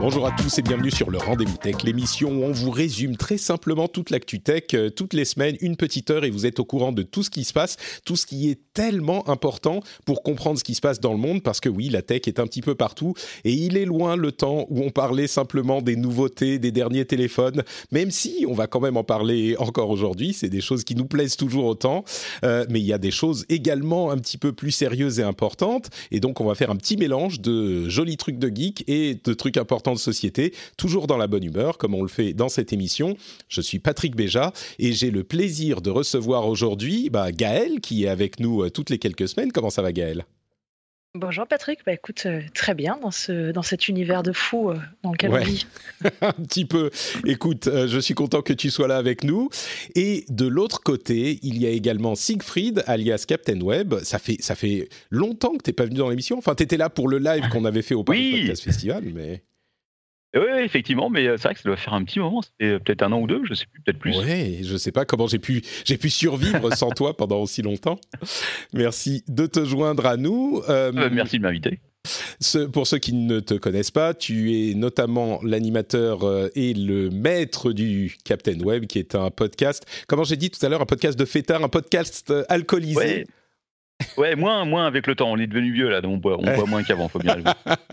Bonjour à tous et bienvenue sur le Rendez-vous Tech, l'émission où on vous résume très simplement toute l'actu tech, euh, toutes les semaines, une petite heure et vous êtes au courant de tout ce qui se passe, tout ce qui est tellement important pour comprendre ce qui se passe dans le monde parce que oui, la tech est un petit peu partout et il est loin le temps où on parlait simplement des nouveautés, des derniers téléphones, même si on va quand même en parler encore aujourd'hui, c'est des choses qui nous plaisent toujours autant, euh, mais il y a des choses également un petit peu plus sérieuses et importantes et donc on va faire un petit mélange de jolis trucs de geek et de trucs importants de société, toujours dans la bonne humeur, comme on le fait dans cette émission. Je suis Patrick Béja et j'ai le plaisir de recevoir aujourd'hui bah, Gaël, qui est avec nous euh, toutes les quelques semaines. Comment ça va, Gaël Bonjour Patrick, bah écoute, euh, très bien dans, ce, dans cet univers de fou euh, dans lequel Ouais. on vit. un petit peu. Écoute, euh, je suis content que tu sois là avec nous. Et de l'autre côté, il y a également Siegfried, alias Captain Web. Ça fait, ça fait longtemps que tu n'es pas venu dans l'émission. Enfin, tu étais là pour le live qu'on avait fait au Paris Oui. Podcast Festival, mais... Oui, effectivement, mais euh, c'est vrai que ça doit faire un petit moment. C'était euh, peut-être un an ou deux, je sais plus, peut-être plus. Ouais, je sais pas comment j'ai pu, j'ai pu survivre sans toi pendant aussi longtemps. Merci de te joindre à nous. Euh, Euh, merci de m'inviter. ce- pour ceux qui ne te connaissent pas, tu es notamment l'animateur et le maître du Captain Web, qui est un podcast, comment j'ai dit tout à l'heure, un podcast de fêtard, un podcast alcoolisé. Ouais. Ouais, moins, moins avec le temps. On est devenu vieux là, donc on boit, moins qu'avant. Faut bien.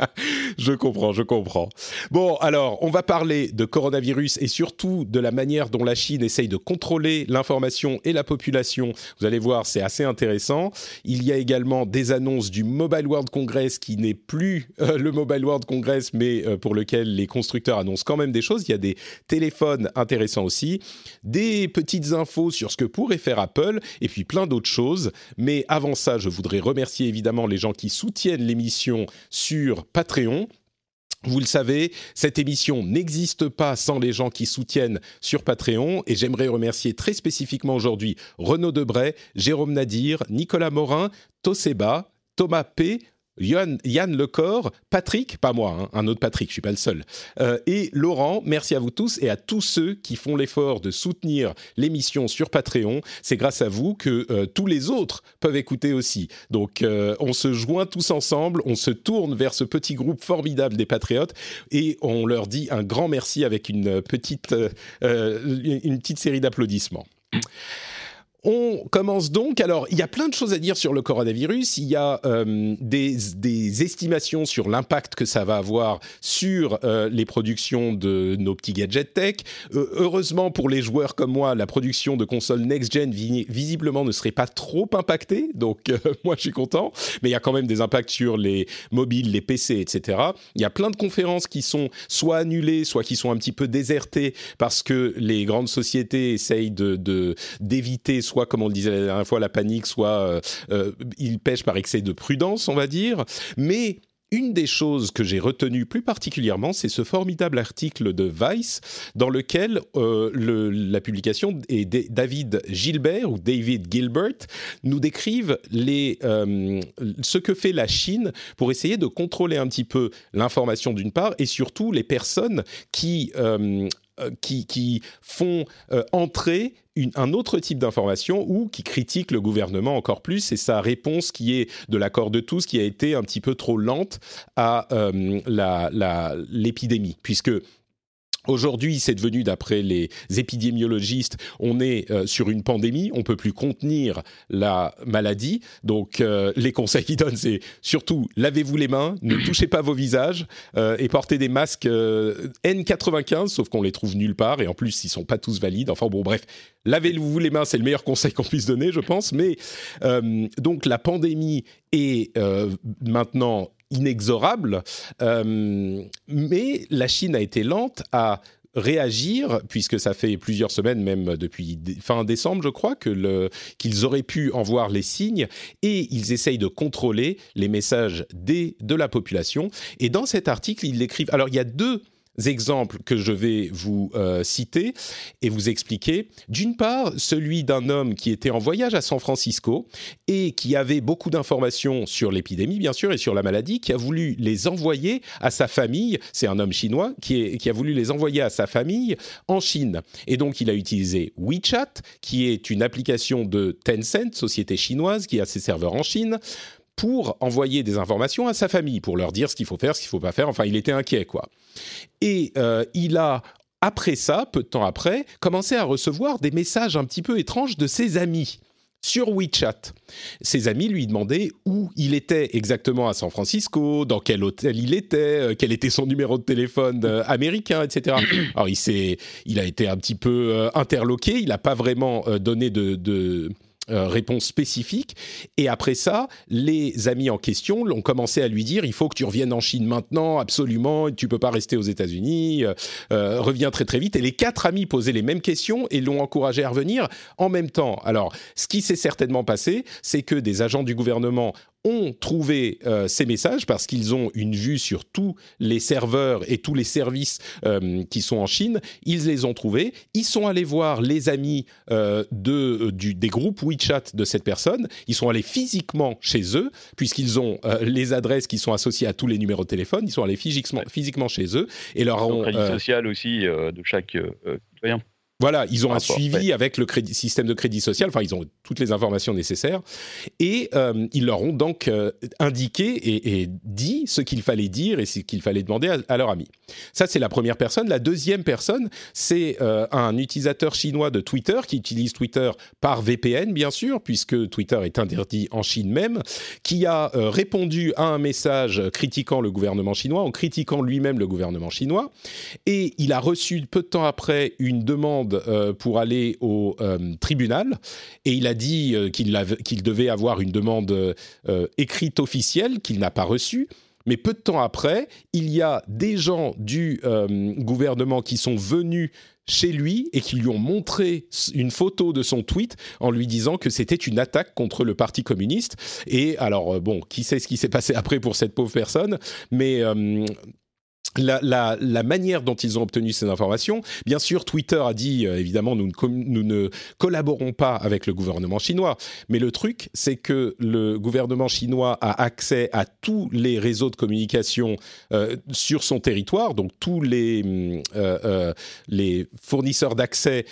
je comprends, je comprends. Bon, alors, on va parler de coronavirus et surtout de la manière dont la Chine essaye de contrôler l'information et la population. Vous allez voir, c'est assez intéressant. Il y a également des annonces du Mobile World Congress qui n'est plus euh, le Mobile World Congress, mais euh, pour lequel les constructeurs annoncent quand même des choses. Il y a des téléphones intéressants aussi, des petites infos sur ce que pourrait faire Apple et puis plein d'autres choses. Mais avant ça, je voudrais remercier évidemment les gens qui soutiennent l'émission sur Patreon. Vous le savez, cette émission n'existe pas sans les gens qui soutiennent sur Patreon et j'aimerais remercier très spécifiquement aujourd'hui Renaud Debray, Jérôme Nadir, Nicolas Morin, Toseba, Thomas P., Yann, Yann Lecor, Patrick, pas moi, hein, un autre Patrick, je suis pas le seul, euh, et Laurent. Merci à vous tous et à tous ceux qui font l'effort de soutenir l'émission sur Patreon. C'est grâce à vous que euh, tous les autres peuvent écouter aussi. Donc, euh, on se joint tous ensemble, on se tourne vers ce petit groupe formidable des patriotes et on leur dit un grand merci avec une petite, une petite série d'applaudissements. On commence donc. Alors, il y a plein de choses à dire sur le coronavirus. Il y a euh, des, estimations sur l'impact que ça va avoir sur euh, les productions de nos petits gadgets tech. Euh, heureusement pour les joueurs comme moi, la production de consoles next-gen vi- visiblement ne serait pas trop impactée. Donc, moi, je suis content. Mais il y a quand même des impacts sur les mobiles, les PC, etc. Il y a plein de conférences qui sont soit annulées, soit qui sont un petit peu désertées parce que les grandes sociétés essayent de- d'éviter soit, comme on le disait la dernière fois, la panique, soit euh, euh, ils pêchent par excès de prudence, on va dire. Mais une des choses que j'ai retenues plus particulièrement, c'est ce formidable article de Vice dans lequel euh, la publication et David Gilbert ou David Gilbert nous décrivent ce que fait la Chine pour essayer de contrôler un petit peu l'information d'une part et surtout les personnes qui qui, qui font euh, entrer un autre type d'information ou qui critiquent le gouvernement encore plus. Et sa réponse qui est de l'accord de tous qui a été un petit peu trop lente à euh, l'épidémie. Puisque Aujourd'hui, c'est devenu, d'après les épidémiologistes, on est euh, sur une pandémie, on peut plus contenir la maladie. Donc, euh, les conseils qu'ils donnent, c'est surtout lavez-vous les mains, ne touchez pas vos visages euh, et portez des masques euh, N95, sauf qu'on les trouve nulle part et en plus, ils sont pas tous valides. Enfin bon, bref, lavez-vous les mains, c'est le meilleur conseil qu'on puisse donner, je pense. Mais donc, la pandémie est maintenant inexorable, euh, mais la Chine a été lente à réagir, puisque ça fait plusieurs semaines, même depuis fin décembre, je crois, que qu'ils auraient pu en voir les signes, et ils essayent de contrôler les messages des, de la population. Et dans cet article, ils l'écrivent. Alors, il y a deux exemples que je vais vous euh, citer et vous expliquer. D'une part, celui d'un homme qui était en voyage à San Francisco et qui avait beaucoup d'informations sur l'épidémie, bien sûr, et sur la maladie, qui a voulu les envoyer à sa famille. C'est un homme chinois qui, a voulu les envoyer à sa famille en Chine. Et donc, il a utilisé WeChat, qui est une application de Tencent, société chinoise, qui a ses serveurs en Chine pour envoyer des informations à sa famille, pour leur dire ce qu'il faut faire, ce qu'il ne faut pas faire. Enfin, il était inquiet, quoi. Et euh, il a, après ça, peu de temps après, commencé à recevoir des messages un petit peu étranges de ses amis sur WeChat. Ses amis lui demandaient où il était exactement à San Francisco, dans quel hôtel il était, euh, quel était son numéro de téléphone euh, américain, etc. Alors il il a été un petit peu interloqué, il n'a pas vraiment donné de euh, réponse spécifique. Et après ça, les amis en question ont commencé à lui dire il faut que tu reviennes en Chine maintenant, absolument, tu peux pas rester aux États-Unis, euh, euh, reviens très très vite. Et les quatre amis posaient les mêmes questions et l'ont encouragé à revenir en même temps. Alors, ce qui s'est certainement passé, c'est que des agents du gouvernement ont trouvé euh, ces messages parce qu'ils ont une vue sur tous les serveurs et tous les services euh, qui sont en Chine. Ils les ont trouvés. Ils sont allés voir les amis euh, de, du, des groupes WeChat de cette personne. Ils sont allés physiquement chez eux puisqu'ils ont les adresses qui sont associées à tous les numéros de téléphone. Ils sont allés physiquement, physiquement chez eux et leur ont... crédit social aussi de chaque citoyen. Voilà, ils ont un suivi avec le crédit, système de crédit social, enfin ils ont toutes les informations nécessaires, et euh, ils leur ont donc euh, indiqué et, dit ce qu'il fallait dire et ce qu'il fallait demander à, leur ami. Ça, c'est la première personne. La deuxième personne, c'est euh, un utilisateur chinois de Twitter qui utilise Twitter par VPN, bien sûr, puisque Twitter est interdit en Chine même, qui a répondu à un message critiquant le gouvernement chinois, en critiquant lui-même le gouvernement chinois, et il a reçu peu de temps après une demande euh, pour aller au euh, tribunal et il a dit euh, qu'il devait avoir une demande écrite officielle qu'il n'a pas reçue. Mais peu de temps après, il y a des gens du gouvernement qui sont venus chez lui et qui lui ont montré une photo de son tweet en lui disant que c'était une attaque contre le Parti communiste. Et alors, bon, qui sait ce qui s'est passé après pour cette pauvre personne, mais la, la, la, manière dont ils ont obtenu ces informations. Bien sûr, Twitter a dit, euh, évidemment, nous ne, nous ne, collaborons pas avec le gouvernement chinois. Mais le truc, c'est que le gouvernement chinois a accès à tous les réseaux de communication euh, sur son territoire. Donc, tous les, euh, les fournisseurs d'accès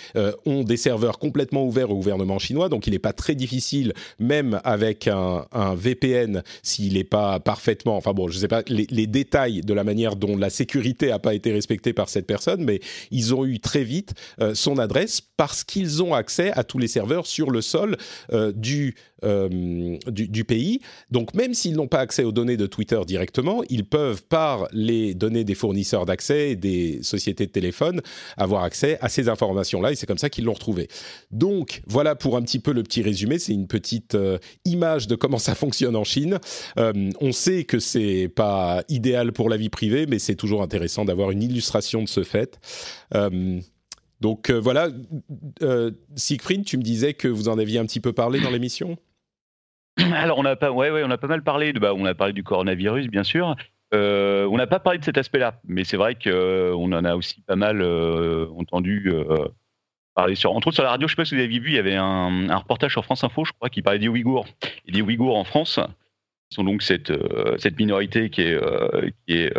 ont des serveurs complètement ouverts au gouvernement chinois. Donc, il n'est pas très difficile, même avec un, un VPN, s'il n'est pas parfaitement... Enfin bon, je ne sais pas les, les détails de la manière dont la sécurité n'a pas été respectée par cette personne, mais ils ont eu très vite euh, son adresse parce qu'ils ont accès à tous les serveurs sur le sol euh, du, euh, du, pays. Donc même s'ils n'ont pas accès aux données de Twitter directement, ils peuvent par les données des fournisseurs d'accès et des sociétés de téléphone avoir accès à ces informations-là et c'est comme ça qu'ils l'ont retrouvé. Donc voilà pour un petit peu le petit résumé, c'est une petite image de comment ça fonctionne en Chine. on sait que c'est pas idéal pour la vie privée, mais c'est toujours intéressant d'avoir une illustration de ce fait. Euh, donc euh, voilà, euh, Siegfried, tu me disais que vous en aviez un petit peu parlé dans l'émission? alors on a pas, ouais, on a pas mal parlé de, bah, on a parlé du coronavirus bien sûr. on n'a pas parlé de cet aspect-là, mais c'est vrai qu'on en a aussi pas mal entendu parler sur, entre autres sur la radio. Je sais pas si vous avez vu, il y avait un, reportage sur France Info, je crois, qui parlait des Ouïghours et des Ouïghours en France. Ils sont donc cette minorité qui qui est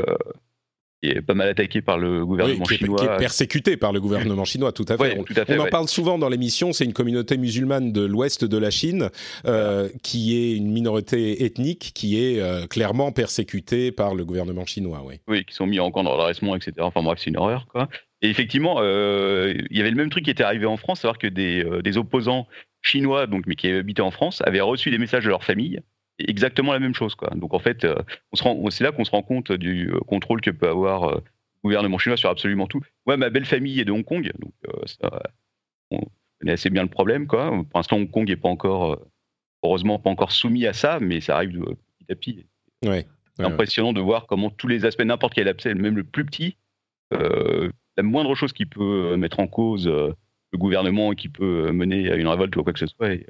qui est pas mal attaqué par le gouvernement chinois. Qui est persécuté par le gouvernement chinois, tout à fait. on, en parle souvent dans l'émission, c'est une communauté musulmane de l'ouest de la Chine euh, qui est une minorité ethnique qui est euh, clairement persécutée par le gouvernement chinois. Oui, oui qui sont mis en camp d'adressement, etc. Enfin bref, c'est une horreur. Quoi. Et effectivement, euh, il y avait le même truc qui était arrivé en France, savoir que des, des opposants chinois, donc, mais qui habitaient en France, avaient reçu des messages de leur famille exactement la même chose. Quoi. Donc en fait, euh, c'est là qu'on se rend compte du euh, contrôle que peut avoir euh, le gouvernement chinois sur absolument tout. Ouais, ma belle famille est de Hong Kong, donc ça, on connaît assez bien le problème. Quoi. Pour l'instant, Hong Kong n'est pas encore, heureusement, pas encore soumis à ça, mais ça arrive petit à petit. Ouais. C'est impressionnant de voir comment tous les aspects, n'importe quel aspect, même le plus petit, la moindre chose qui peut mettre en cause le gouvernement et qui peut mener à une révolte ou quoi que ce soit. Et,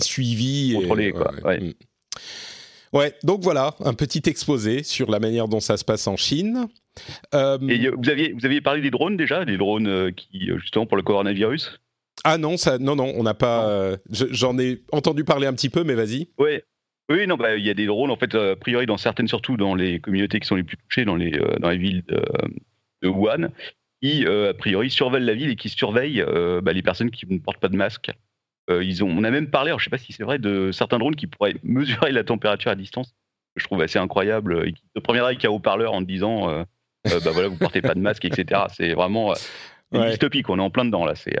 suivi. Contrôlé, quoi. Mm. Ouais, donc voilà, un petit exposé sur la manière dont ça se passe en Chine. Euh, Et vous aviez, vous aviez parlé des drones déjà, des drones euh, qui, euh, justement, pour le coronavirus? Ah non, ça, non, non, on n'a pas. J'en ai entendu parler un petit peu, mais vas-y. Ouais. Oui, non, bah, il y a des drones, en fait, a priori, dans certaines, surtout dans les communautés qui sont les plus touchées, dans les, dans les villes de, de Wuhan, qui, a priori, surveillent la ville et qui surveillent bah, les personnes qui ne portent pas de masque. Euh, ils ont, on a même parlé, je ne sais pas si c'est vrai, de certains drones qui pourraient mesurer la température à distance. Je trouve assez incroyable. Et qui te première avec un haut-parleur en te disant, euh, euh, bah voilà, vous portez pas de masque, etc. C'est vraiment une dystopie, on est en plein dedans là, c'est.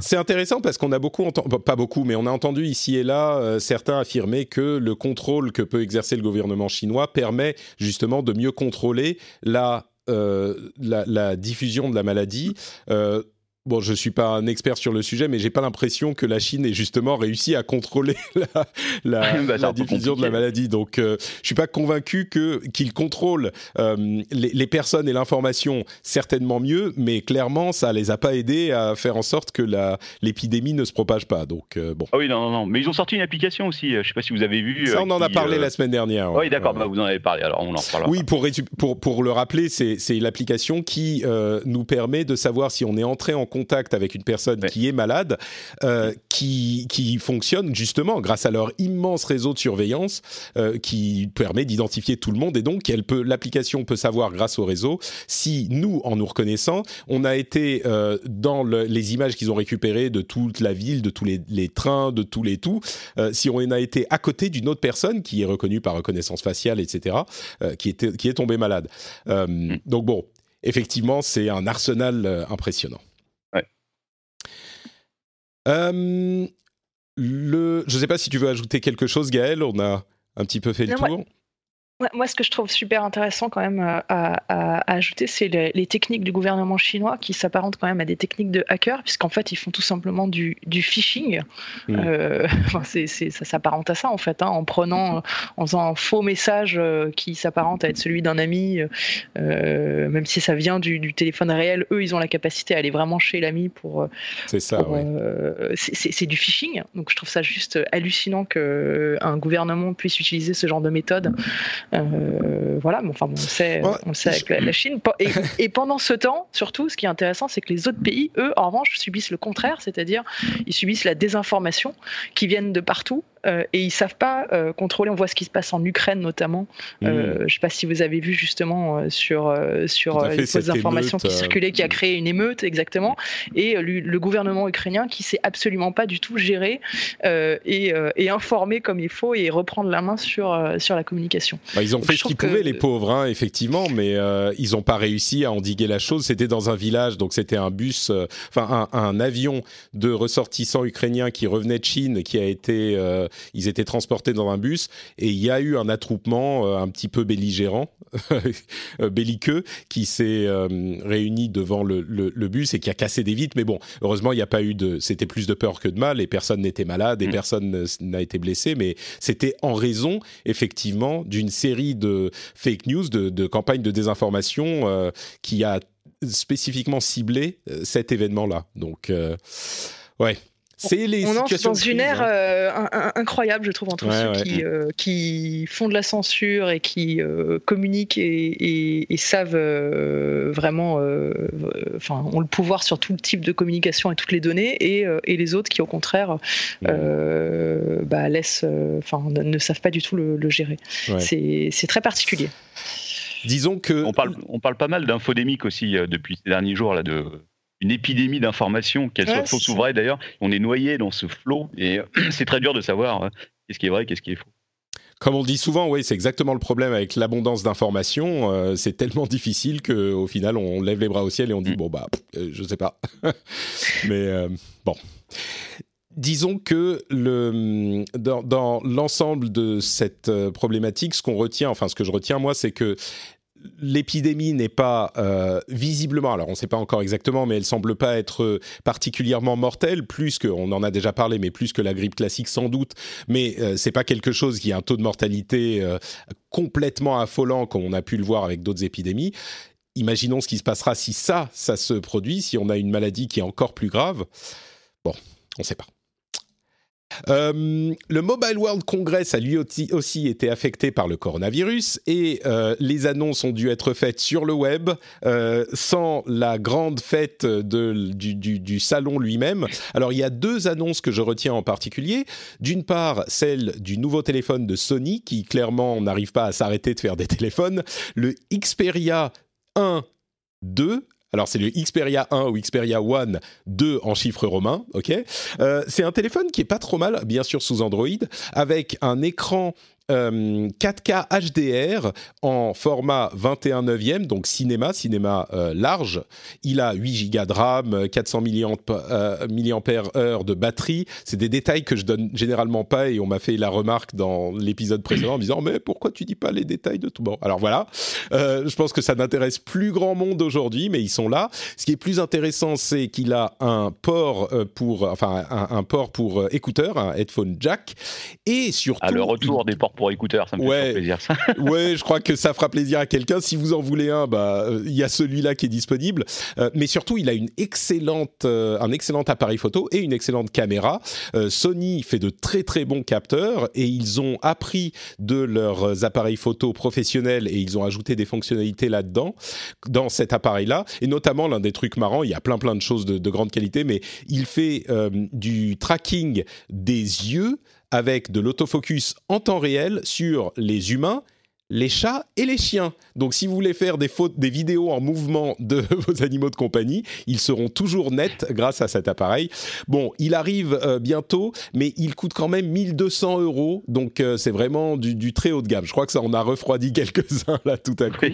C'est intéressant parce qu'on a beaucoup entendu, pas beaucoup, mais on a entendu ici et là certains affirmer que le contrôle que peut exercer le gouvernement chinois permet justement de mieux contrôler la, la, la, diffusion de la maladie. Bon, je suis pas un expert sur le sujet, mais j'ai pas l'impression que la Chine ait justement réussi à contrôler la, la, bah, diffusion de la maladie. Donc, euh, je suis pas convaincu que qu'ils contrôlent euh, les, les, personnes et l'information certainement mieux, mais clairement, ça les a pas aidés à faire en sorte que l'épidémie ne se propage pas. Donc, euh, bon. Ah oui, non, non, non, mais ils ont sorti une application aussi. Je sais pas si vous avez vu. Ça, on en a parlé la semaine dernière. Oui, d'accord. Bah, vous en avez parlé. Alors, on en reparlera. Oui, pour pour pour le rappeler, c'est c'est l'application qui nous permet de savoir si on est entré en contact avec une personne qui est malade, euh, qui, qui fonctionne justement grâce à leur immense réseau de surveillance euh, qui permet d'identifier tout le monde et donc elle peut, l'application peut savoir grâce au réseau si nous, en nous reconnaissant, on a été euh, dans les images qu'ils ont récupérées de toute la ville, de tous les, les trains, de tous les tout, si on a été à côté d'une autre personne qui est reconnue par reconnaissance faciale, etc., qui, était, qui est tombée malade. Mm. Donc bon, effectivement, c'est un arsenal impressionnant. Euh, le, je ne sais pas si tu veux ajouter quelque chose, Gaël. On a un petit peu fait le tour. Moi, ce que je trouve super intéressant quand même euh, à, ajouter, c'est les, techniques du gouvernement chinois qui s'apparentent quand même à des techniques de hackers, puisqu'en fait, ils font tout simplement du, phishing. Mm. Euh, ça s'apparente à ça, en fait, hein, en prenant, en faisant un faux message euh, qui s'apparente à être celui d'un ami, même si ça vient du, téléphone réel, eux, ils ont la capacité à aller vraiment chez l'ami pour. c'est ça, C'est du phishing. Donc, je trouve ça juste hallucinant qu'un gouvernement puisse utiliser ce genre de méthode. Euh, voilà, mais enfin, on sait, on sait avec la, Chine. Et, pendant ce temps, surtout, ce qui est intéressant, c'est que les autres pays, eux, en revanche, subissent le contraire, c'est-à-dire ils subissent la désinformation qui viennent de partout euh, et ils savent pas euh, contrôler. On voit ce qui se passe en Ukraine notamment. Mmh. je ne sais pas si vous avez vu justement sur sur les fausses informations qui circulaient, qui a créé une émeute exactement, et le gouvernement ukrainien qui sait absolument pas du tout gérer et, et, informer comme il faut et reprendre la main sur sur la communication. Bah, ils ont fait ce qu'ils pouvaient, les pauvres, hein, effectivement, mais ils n'ont pas réussi à endiguer la chose. C'était dans un village, donc c'était un bus, enfin un, un, avion de ressortissants ukrainiens qui revenaient de Chine, qui a été ils étaient transportés dans un bus et il y a eu un attroupement euh, un petit peu belligérant, euh, belliqueux, qui s'est euh, réuni devant le, bus et qui a cassé des vitres. Mais bon, heureusement, il n'y a pas eu de. C'était plus de peur que de mal et personne n'était malade et mm. personne n'a été blessé. Mais c'était en raison, effectivement, d'une série de fake news, de, campagnes de désinformation qui a spécifiquement ciblé cet événement-là. Donc, ouais, c'est les on entre dans une ère hein. euh, incroyable, je trouve, entre ceux Qui, euh, qui, font de la censure et qui euh, communiquent et, savent vraiment, enfin, ont le pouvoir sur tout le type de communication et toutes les données, et, les autres qui, au contraire, bah, laissent, enfin, ne, savent pas du tout le, gérer. C'est très particulier. Disons que on parle, on parle pas mal d'infodémique aussi depuis ces derniers jours là de une épidémie d'informations, qu'elles soient fausses ou vraies d'ailleurs. On est noyé dans ce flot et c'est très dur de savoir hein, qu'est-ce qui est vrai, qu'est-ce qui est faux. Comme on dit souvent, oui, c'est exactement le problème avec l'abondance d'informations. Euh, c'est tellement difficile qu'au final, on lève les bras au ciel et on dit mm. bon bah, euh, je sais pas. Mais euh, bon. Disons que le, dans, dans l'ensemble de cette problématique, ce qu'on retient, enfin ce que je retiens moi, c'est que l'épidémie n'est pas euh, visiblement, alors on ne sait pas encore exactement, mais elle semble pas être particulièrement mortelle, plus que, on en a déjà parlé, mais plus que la grippe classique sans doute, mais euh, c'est pas quelque chose qui a un taux de mortalité euh, complètement affolant comme on a pu le voir avec d'autres épidémies. imaginons ce qui se passera si ça, ça se produit, si on a une maladie qui est encore plus grave. Bon, on ne sait pas. Euh, le Mobile World Congress a lui aussi, été affecté par le coronavirus et euh, les annonces ont dû être faites sur le web euh, sans la grande fête du, du, salon lui-même. Alors il y a deux annonces que je retiens en particulier. D'une part, celle du nouveau téléphone de Sony qui clairement n'arrive pas à s'arrêter de faire des téléphones. Le Xperia 1 2 alors c'est le Xperia 1 ou Xperia One 2 en chiffres romains, ok? Euh, c'est un téléphone qui est pas trop mal, bien sûr sous Android, avec un écran 4K euh, HDR en format 21 neuvième, donc cinéma, cinéma euh, large. Il a 8 Go de RAM, 400 mAh de batterie. C'est des détails que je donne généralement pas et on m'a fait la remarque dans l'épisode précédent en me disant mais pourquoi tu dis pas les détails de tout? Bon alors voilà euh, je pense que ça n'intéresse plus grand monde aujourd'hui mais ils sont là ce qui est plus intéressant c'est qu'il a un port pour enfin un, port pour écouteurs un headphone jack et surtout à le retour des ports pour écouteurs, ça me fait plaisir ça. ouais, je crois que ça fera plaisir à quelqu'un. Si vous en voulez un, bah euh, il y a celui-là qui est disponible. Euh, mais surtout, il a une excellente, euh, un excellent appareil photo et une excellente caméra. Sony fait de très très bons capteurs et ils ont appris de leurs appareils photo professionnels et ils ont ajouté des fonctionnalités là-dedans, dans cet appareil-là. Et notamment l'un des trucs marrants, il y a plein plein de choses de, de grande qualité, mais il fait du tracking des yeux avec de l'autofocus en temps réel sur les humains les chats et les chiens. Donc si vous voulez faire des, fautes, des vidéos en mouvement de vos animaux de compagnie, ils seront toujours nets grâce à cet appareil. Bon, il arrive euh, bientôt, mais il coûte quand même 1200 euros, donc euh, c'est vraiment du, très haut de gamme. Je crois que ça en a refroidi quelques-uns là tout à coup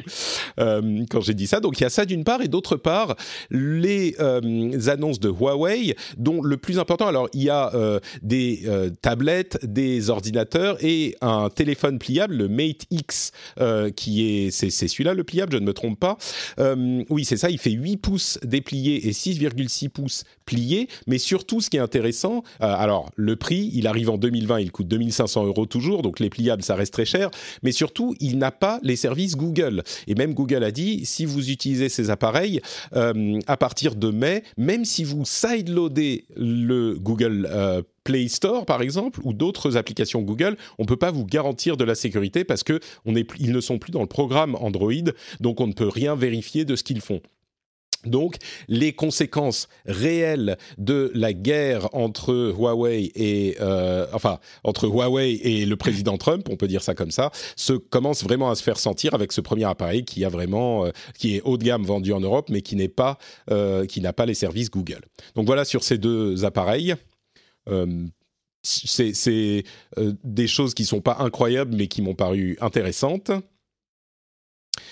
euh, quand j'ai dit ça. Donc il y a ça d'une part, et d'autre part, les annonces de Huawei, dont le plus important, alors il y a des tablettes, des ordinateurs et un téléphone pliable, le Mate X euh, qui est c'est celui-là le pliable, je ne me trompe pas. Euh, oui, c'est ça, il fait 8 pouces dépliés et 6,6 pouces mais surtout ce qui est intéressant, euh, alors le prix, il arrive en 2020, il coûte 2500 euros toujours, donc les pliables ça reste très cher, mais surtout il n'a pas les services Google. Et même Google a dit, si vous utilisez ces appareils, à partir de mai, même si vous sideloadez le Google Play Store, par exemple, ou d'autres applications Google, on ne peut pas vous garantir de la sécurité parce que ils ne sont plus dans le programme Android, donc on ne peut rien vérifier de ce qu'ils font. Donc, les conséquences réelles de la guerre entre Huawei et euh, enfin entre Huawei et le président Trump, on peut dire ça comme ça, se commencent vraiment à se faire sentir avec ce premier appareil qui a vraiment, euh, qui est haut de gamme vendu en Europe, mais qui n'est pas, euh, qui n'a pas les services Google. Donc voilà sur ces deux appareils. C'est des choses qui sont pas incroyables, mais qui m'ont paru intéressantes.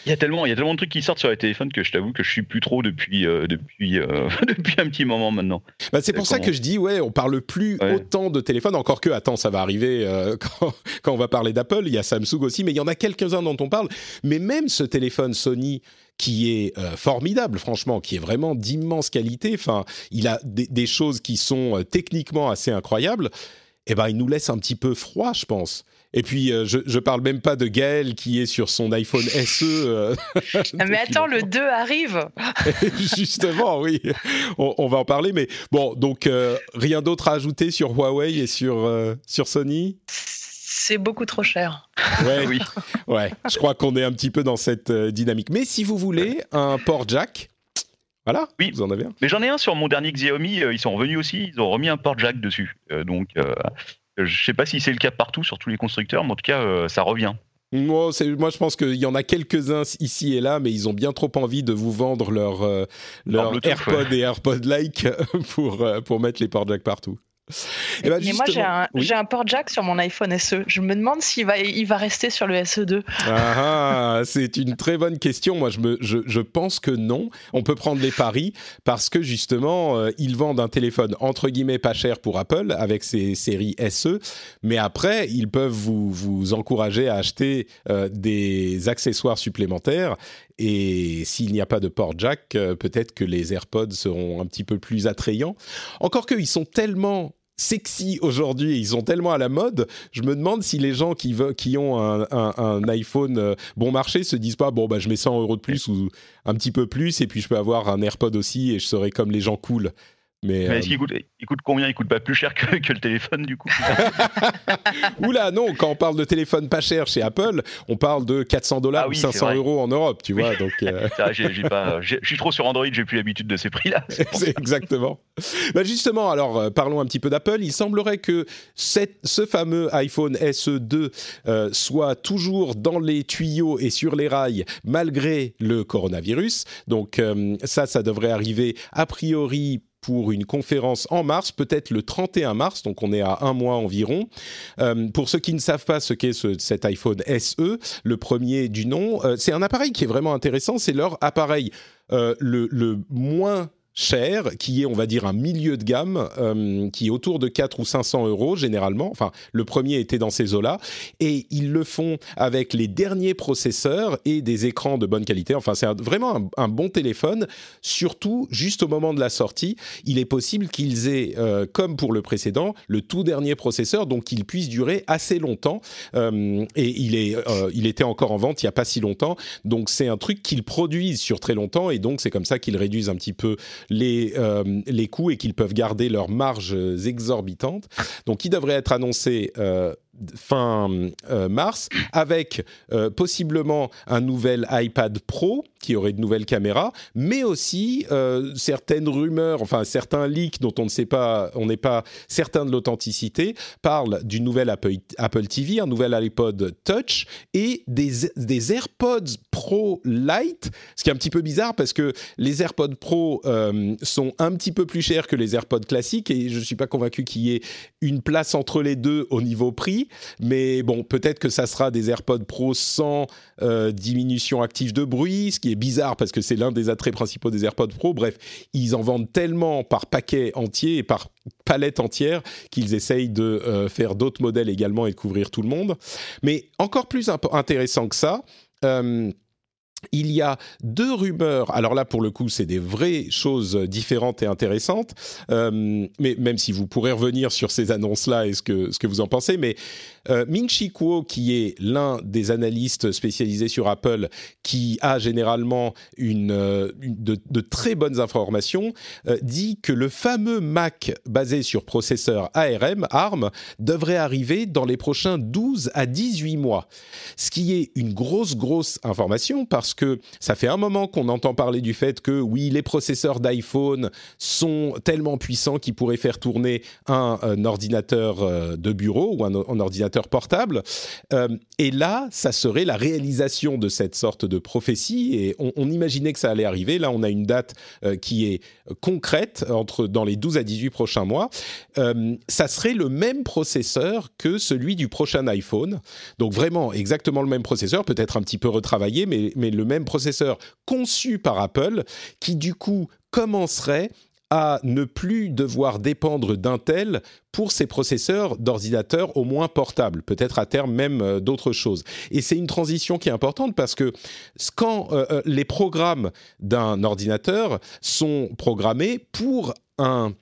Il y a tellement, il y a tellement de trucs qui sortent sur les téléphones que je t'avoue que je suis plus trop depuis euh, depuis depuis un petit moment maintenant. Bah, c'est pour ça que je dis ouais, on parle plus autant de téléphones. Encore que attends, ça va arriver quand, quand, on va parler d'Apple. Il y a Samsung aussi, mais il y en a quelques uns dont on parle. Mais même ce téléphone Sony qui est euh, formidable, franchement, qui est vraiment d'immense qualité. Enfin, il a des, choses qui sont euh, techniquement assez incroyables. Eh ben, il nous laisse un petit peu froid, je pense. Et puis, euh, je, je parle même pas de Gaël qui est sur son iPhone SE. Ah, mais attends, le 2 arrive. Justement, oui. On, va en parler. Mais bon, donc, rien d'autre à ajouter sur Huawei et sur, sur Sony? C'est beaucoup trop cher. Ouais, oui. Ouais, je crois qu'on est un petit peu dans cette euh, dynamique. Mais si vous voulez un port jack, voilà, oui. vous en avez un. Mais j'en ai un sur mon dernier Xiaomi, euh, ils sont revenus aussi, ils ont remis un port jack dessus. Euh, donc, je ne sais pas si c'est le cas partout sur tous les constructeurs, mais en tout cas, ça revient. Moi, moi, je pense qu'il y en a quelques-uns ici et là, mais ils ont bien trop envie de vous vendre leur, leur, AirPod et AirPod-like pour, pour mettre les ports jack partout. Et bah, mais moi, j'ai un, port jack sur mon iPhone SE. Je me demande s'il va, il va rester sur le SE2. Ah, c'est une très bonne question. Moi, je, me, je, je, pense que non. On peut prendre les paris parce que justement, euh, ils vendent un téléphone entre guillemets pas cher pour Apple avec ses séries SE, mais après, ils peuvent vous, vous encourager à acheter euh, des accessoires supplémentaires et s'il n'y a pas de port jack, euh, peut-être que les AirPods seront un petit peu plus attrayants. Encore qu'ils sont tellement sexy aujourd'hui, ils sont tellement à la mode, je me demande si les gens qui, qui ont un, iPhone euh, bon marché se disent pas, bon, bah, je mets 100 euros de plus ou un petit peu plus, et puis je peux avoir un AirPod aussi, et je serai comme les gens cool. Mais, est-ce euh, qu'il coûte, il coûte combien? Il coûte pas plus cher que, que le téléphone du coup Oula, non, quand on parle de téléphone pas cher chez Apple, on parle de 400 dollars ah ou 500 euros en Europe, tu vois. Donc, euh... je suis trop sur Android, j'ai plus l'habitude de ces prix-là. C'est exactement. Bah justement, alors euh, parlons un petit peu d'Apple. Il semblerait que cette, ce fameux iPhone SE2 euh, soit toujours dans les tuyaux et sur les rails malgré le coronavirus. Donc ça, ça devrait arriver a priori pour une conférence en mars, peut-être le 31 mars, donc on est à un mois environ. Euh, pour ceux qui ne savent pas ce qu'est ce, cet iPhone SE, le premier du nom, euh, c'est un appareil qui est vraiment intéressant, c'est leur appareil euh, le moins cher, qui est, on va dire, un milieu de gamme, euh, qui est autour de 4 ou 500 euros généralement. Enfin, le premier était dans ces eaux-là. Et ils le font avec les derniers processeurs et des écrans de bonne qualité. Enfin, c'est vraiment un, bon téléphone. Surtout, juste au moment de la sortie, il est possible qu'ils aient, euh, comme pour le précédent, le tout dernier processeur, donc qu'il puisse durer assez longtemps. Euh, et il, est, il était encore en vente il n'y a pas si longtemps. Donc, c'est un truc qu'ils produisent sur très longtemps. Et donc, c'est comme ça qu'ils réduisent un petit peu les, euh, les coûts et qu'ils peuvent garder leurs marges exorbitantes. Donc, il devrait être annoncé euh, fin euh, mars, avec euh, possiblement un nouvel iPad Pro qui aurait de nouvelles caméras, mais aussi euh, certaines rumeurs, enfin certains leaks dont on ne sait pas, on n'est pas certain de l'authenticité, parlent du nouvel Apple, Apple, TV, un nouvel iPod Touch et des, des, AirPods Pro Lite, ce qui est un petit peu bizarre parce que les AirPods Pro sont un petit peu plus chers que les AirPods classiques et je ne suis pas convaincu qu'il y ait une place entre les deux au niveau prix. Mais bon, peut-être que ça sera des AirPods Pro sans euh, diminution active de bruit, ce qui est bizarre parce que c'est l'un des attraits principaux des AirPods Pro. Bref, ils en vendent tellement par paquet entier et par palette entière qu'ils essayent de euh, faire d'autres modèles également et de couvrir tout le monde. Mais encore plus intéressant que ça, euh, il y a deux rumeurs. Alors là, pour le coup, c'est des vraies choses différentes et intéressantes. Euh, mais même si vous pourrez revenir sur ces annonces-là et ce que, ce que vous en pensez, mais euh, Min-Chi Kuo, qui est l'un des analystes spécialisés sur Apple, qui a généralement une, euh, de, très bonnes informations, euh, dit que le fameux Mac basé sur processeur ARM, ARM, devrait arriver dans les prochains 12 à 18 mois. Ce qui est une grosse, grosse information parce que ça fait un moment qu'on entend parler du fait que oui, les processeurs d'iPhone sont tellement puissants qu'ils pourraient faire tourner un, ordinateur de bureau ou un ordinateur portable. Euh, et là, ça serait la réalisation de cette sorte de prophétie. Et on, imaginait que ça allait arriver. Là, on a une date euh, qui est concrète entre dans les 12 à 18 prochains mois. Euh, ça serait le même processeur que celui du prochain iPhone. Donc vraiment exactement le même processeur, peut-être un petit peu retravaillé, mais, mais le même processeur conçu par Apple, qui du coup commencerait à ne plus devoir dépendre d'Intel pour ses processeurs d'ordinateurs au moins portables, peut-être à terme même euh, d'autres choses. Et c'est une transition qui est importante parce que quand euh, euh, les programmes d'un ordinateur sont programmés pour un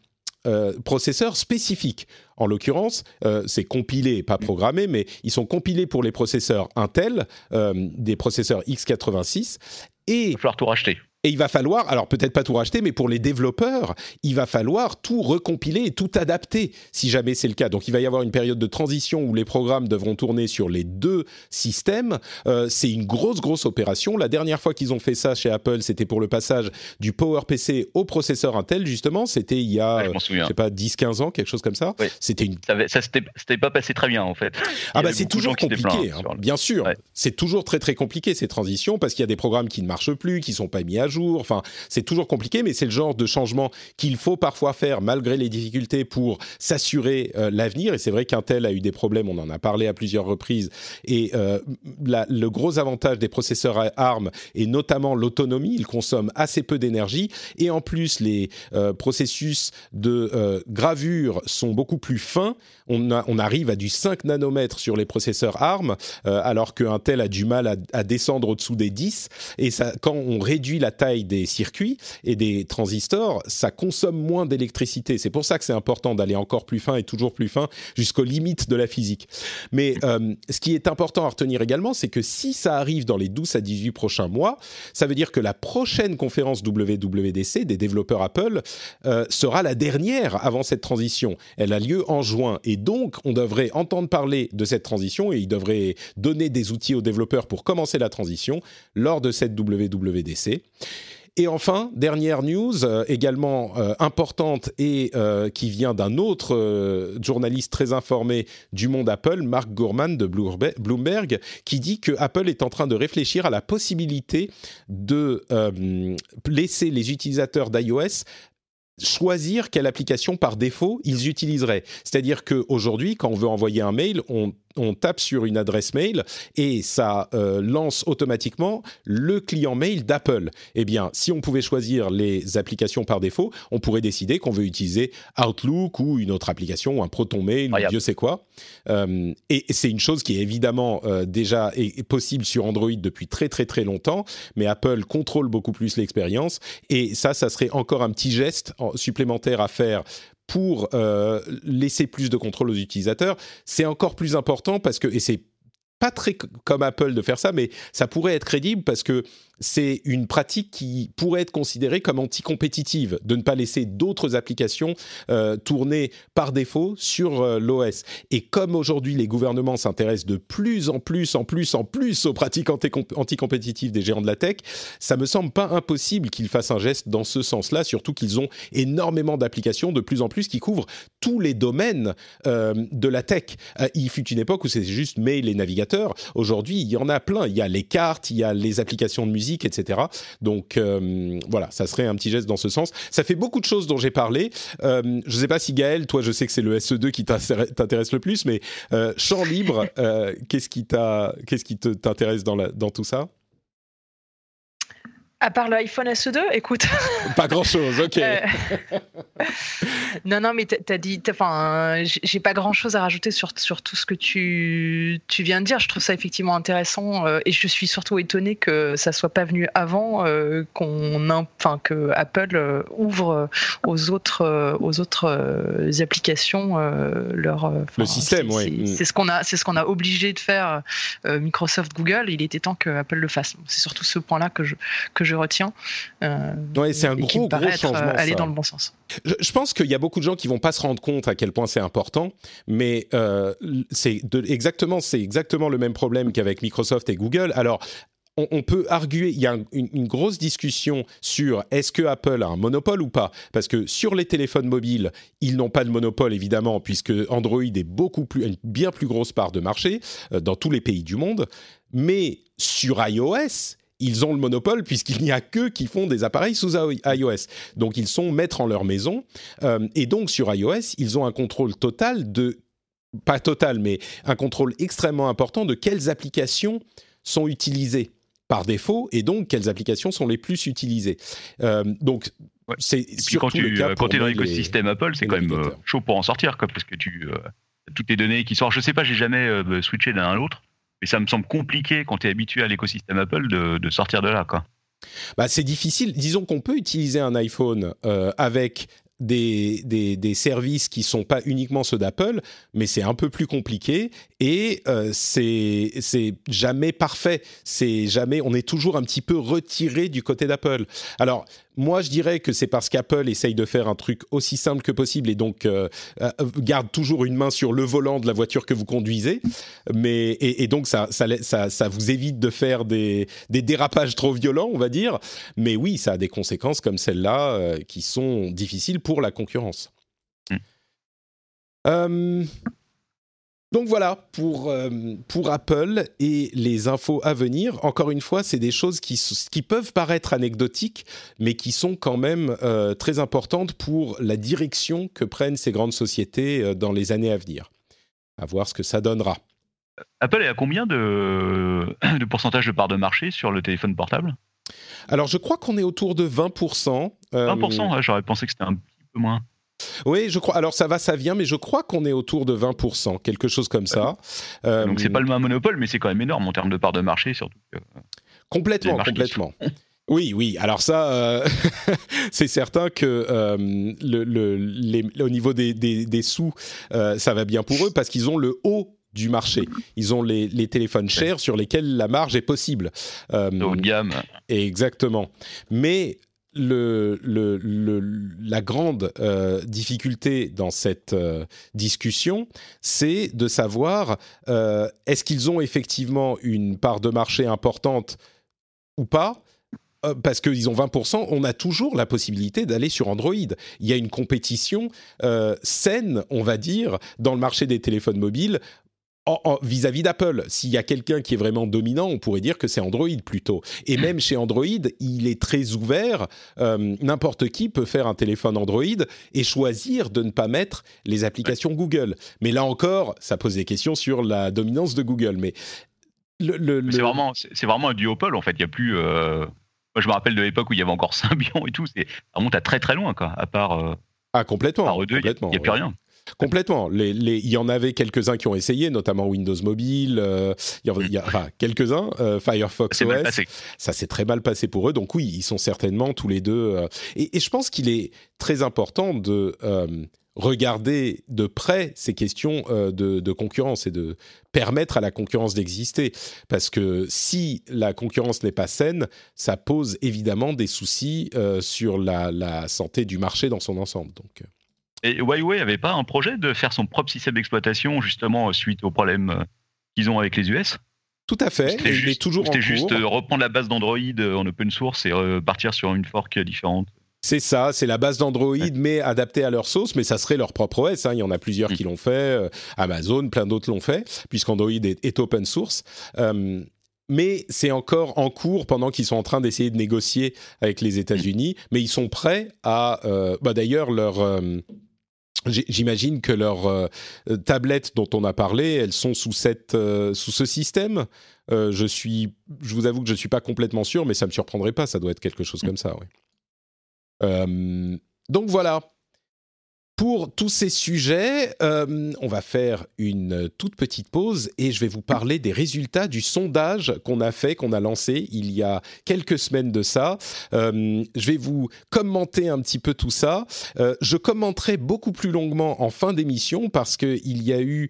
processeur spécifique. En l'occurrence, c'est compilé, pas programmé, mais ils sont compilés pour les processeurs Intel, des processeurs x86. Et il va falloir tout racheter. Et il va falloir, alors peut-être pas tout racheter, mais pour les développeurs, il va falloir tout recompiler et tout adapter si jamais c'est le cas. Donc il va y avoir une période de transition où les programmes devront tourner sur les deux systèmes. Euh, c'est une grosse, grosse opération. La dernière fois qu'ils ont fait ça chez Apple, c'était pour le passage du PowerPC au processeur Intel, justement. C'était il y a, je, sais pas, 10-15 ans, quelque chose comme ça. C'était une... Ça, ça s'était pas passé très bien, en fait. ah bah c'est toujours compliqué, hein, bien sûr. C'est toujours très, très compliqué, ces transitions, parce qu'il y a des programmes qui ne marchent plus, qui sont pas mis à jour. Enfin, c'est toujours compliqué, mais c'est le genre de changement qu'il faut parfois faire malgré les difficultés pour s'assurer euh, l'avenir. Et c'est vrai qu'Intel a eu des problèmes, on en a parlé à plusieurs reprises. Et euh, le gros avantage des processeurs ARM est notamment l'autonomie. Ils consomment assez peu d'énergie. Et en plus, les euh, processus de gravure sont beaucoup plus fins. On, arrive à du 5 nanomètres sur les processeurs ARM, alors qu'Intel a du mal à, à descendre au-dessous des 10. Et ça, quand on réduit la taille des circuits et des transistors, ça consomme moins d'électricité. C'est pour ça que c'est important d'aller encore plus fin et toujours plus fin jusqu'aux limites de la physique. Mais euh, ce qui est important à retenir également, c'est que si ça arrive dans les 12 à 18 prochains mois, ça veut dire que la prochaine conférence WWDC des développeurs Apple euh, sera la dernière avant cette transition. Elle a lieu en juin et donc on devrait entendre parler de cette transition et ils devraient donner des outils aux développeurs pour commencer la transition lors de cette WWDC. Et enfin, dernière news euh, également euh, importante et euh, qui vient d'un autre journaliste très informé du monde Apple, Mark Gurman de Bloomberg, qui dit que Apple est en train de réfléchir à la possibilité de laisser les utilisateurs d'iOS choisir quelle application par défaut ils utiliseraient. C'est-à-dire qu'aujourd'hui, quand on veut envoyer un mail, on on tape sur une adresse mail et ça euh, lance automatiquement le client mail d'Apple. Eh bien, si on pouvait choisir les applications par défaut, on pourrait décider qu'on veut utiliser Outlook ou une autre application, ou un Proton Mail, ou Dieu sait quoi. Euh, et c'est une chose qui est évidemment euh, déjà possible sur Android depuis très très très longtemps, mais Apple contrôle beaucoup plus l'expérience. Et ça, ça serait encore un petit geste supplémentaire à faire pour euh, laisser plus de contrôle aux utilisateurs. C'est encore plus important parce que, et c'est pas très comme Apple de faire ça, mais ça pourrait être crédible parce que c'est une pratique qui pourrait être considérée comme anticompétitive, de ne pas laisser d'autres applications euh, tourner par défaut sur euh, l'OS. Et comme aujourd'hui les gouvernements s'intéressent de plus en plus, en plus, en plus aux pratiques anticompétitives des géants de la tech, ça me semble pas impossible qu'ils fassent un geste dans ce sens-là, surtout qu'ils ont énormément d'applications de plus en plus qui couvrent tous les domaines euh, de la tech. il fut une époque où c'était juste mail et navigateurs. Aujourd'hui, il y en a plein. Il y a les cartes, il y a les applications de musique etc. Donc euh, voilà, ça serait un petit geste dans ce sens. Ça fait beaucoup de choses dont j'ai parlé. Euh, je ne sais pas si Gaël, toi, je sais que c'est le SE2 qui t'intéresse le plus, mais euh, champ libre, qu'est-ce qui t'intéresse dans tout ça? À part l'iPhone SE2, écoute. Pas grand-chose, ok. Euh, non, non, mais t'as dit, enfin, j'ai pas grand-chose à rajouter sur, sur tout ce que tu, tu viens de dire. Je trouve ça effectivement intéressant euh, et je suis surtout étonné que ça soit pas venu avant euh, qu'on, enfin, que Apple ouvre aux autres, aux autres applications leur. Le système, oui. C'est ce qu'on a, c'est ce qu'on a obligé de faire Microsoft, Google. Il était temps que Apple le fasse. C'est surtout ce point-là que je que je retiens. Euh, c'est un gros, gros changement. Euh, aller dans le bon sens. Je, pense qu'il y a beaucoup de gens qui vont pas se rendre compte à quel point c'est important, mais euh, c'est exactement, c'est exactement le même problème qu'avec Microsoft et Google. Alors, on, peut arguer, il y a une, grosse discussion sur est-ce que Apple a un monopole ou pas Parce que sur les téléphones mobiles, ils n'ont pas de monopole évidemment, puisque Android est beaucoup plus, une bien plus grosse part de marché dans tous les pays du monde. Mais sur iOS, ils ont le monopole puisqu'il n'y a qu'eux qui font des appareils sous iOS. Donc ils sont maîtres en leur maison. Euh, et donc sur iOS, ils ont un contrôle total de... Pas total, mais un contrôle extrêmement important de quelles applications sont utilisées par défaut et donc quelles applications sont les plus utilisées. Euh, donc c'est surtout quand tu le cas quand es dans l'écosystème Apple, c'est quand même euh, chaud pour en sortir, quoi, parce que tu toutes les données qui sortent. Je sais pas, j'ai jamais switché d'un à l'autre. Mais ça me semble compliqué quand tu es habitué à l'écosystème Apple de, sortir de là. Quoi. Bah, c'est difficile. Disons qu'on peut utiliser un iPhone euh, avec des, des, services qui sont pas uniquement ceux d'Apple, mais c'est un peu plus compliqué et euh, c'est c'est jamais parfait. C'est jamais, on est toujours un petit peu retiré du côté d'Apple. Alors moi, je dirais que c'est parce qu'Apple essaye de faire un truc aussi simple que possible et donc euh, euh, garde toujours une main sur le volant de la voiture que vous conduisez. Mais et, donc ça, ça, ça, ça, vous évite de faire des, des, dérapages trop violents, on va dire. Mais oui, ça a des conséquences comme celle-là euh, qui sont difficiles pour la concurrence. Mmh. Donc voilà pour, euh, pour Apple et les infos à venir. Encore une fois, c'est des choses qui, qui peuvent paraître anecdotiques, mais qui sont quand même euh, très importantes pour la direction que prennent ces grandes sociétés euh, dans les années à venir. À voir ce que ça donnera. Apple est à combien de, de pourcentage de part de marché sur le téléphone portable? Alors je crois qu'on est autour de 20%. 20% J'aurais pensé que c'était un petit peu moins. Oui, je crois. Alors ça va, ça vient, mais je crois qu'on est autour de 20%, quelque chose comme ça. Euh, Donc c'est pas le même monopole, mais c'est quand même énorme en termes de part de marché, surtout. complètement, complètement. Oui, oui. Alors ça, euh, c'est certain que le, au niveau des, des, sous, ça va bien pour eux parce qu'ils ont le haut du marché. Ils ont les, les téléphones chers sur lesquels la marge est possible. Euh, haut de gamme. Exactement. Mais la grande euh, difficulté dans cette euh, discussion, c'est de savoir euh, est-ce qu'ils ont effectivement une part de marché importante ou pas? Parce qu'ils ont 20%, on a toujours la possibilité d'aller sur Android. Il y a une compétition saine, on va dire, dans le marché des téléphones mobiles vis-à-vis d'Apple. S'il y a quelqu'un qui est vraiment dominant, on pourrait dire que c'est Android plutôt. Et hmm. même chez Android, il est très ouvert. Euh, n'importe qui peut faire un téléphone Android et choisir de ne pas mettre les applications Google. Mais là encore, ça pose des questions sur la dominance de Google. Mais c'est vraiment, c'est vraiment un duopole en fait. Il y a plus. Euh, moi, je me rappelle de l'époque où il y avait encore Symbian et tout. Ça remonte à très très loin, quoi. À part. Euh, ah complètement. il n'y a, plus rien. Complètement. Les, les, il y en avait quelques-uns qui ont essayé, notamment Windows Mobile. Euh, il y a, enfin, quelques-uns. Euh, Firefox OS. Ça s'est très mal passé pour eux. Donc oui, ils sont certainement tous les deux. Euh, et, et, je pense qu'il est très important de regarder de près ces questions de, de, concurrence et de permettre à la concurrence d'exister. Parce que si la concurrence n'est pas saine, ça pose évidemment des soucis sur la, la, santé du marché dans son ensemble. Donc. Et Huawei n'avait pas un projet de faire son propre système d'exploitation justement suite aux problèmes euh, qu'ils ont avec les US tout à fait. C'était juste, toujours C'était juste euh, reprendre la base d'Android euh, en open source et partir sur une fork différente. C'est ça, c'est la base d'Android, mais adaptée à leur sauce, mais ça serait leur propre OS. Hein. Il y en a plusieurs mm. qui l'ont fait, Amazon, plein d'autres l'ont fait, puisqu'Android est, est, open source. mais c'est encore en cours pendant qu'ils sont en train d'essayer de négocier avec les États-Unis. Mm. Mais ils sont prêts à. bah D'ailleurs, leur J'imagine que leurs euh, tablettes dont on a parlé, elles sont sous, cette, euh, sous ce système. Euh, je, suis, je vous avoue que je ne suis pas complètement sûr, mais ça ne me surprendrait pas, ça doit être quelque chose comme ça. Oui. donc voilà, pour tous ces sujets, euh, on va faire une toute petite pause et je vais vous parler des résultats du sondage qu'on a fait, qu'on a lancé il y a quelques semaines de ça. Euh, je vais vous commenter un petit peu tout ça. Euh, je commenterai beaucoup plus longuement en fin d'émission parce qu'il y a eu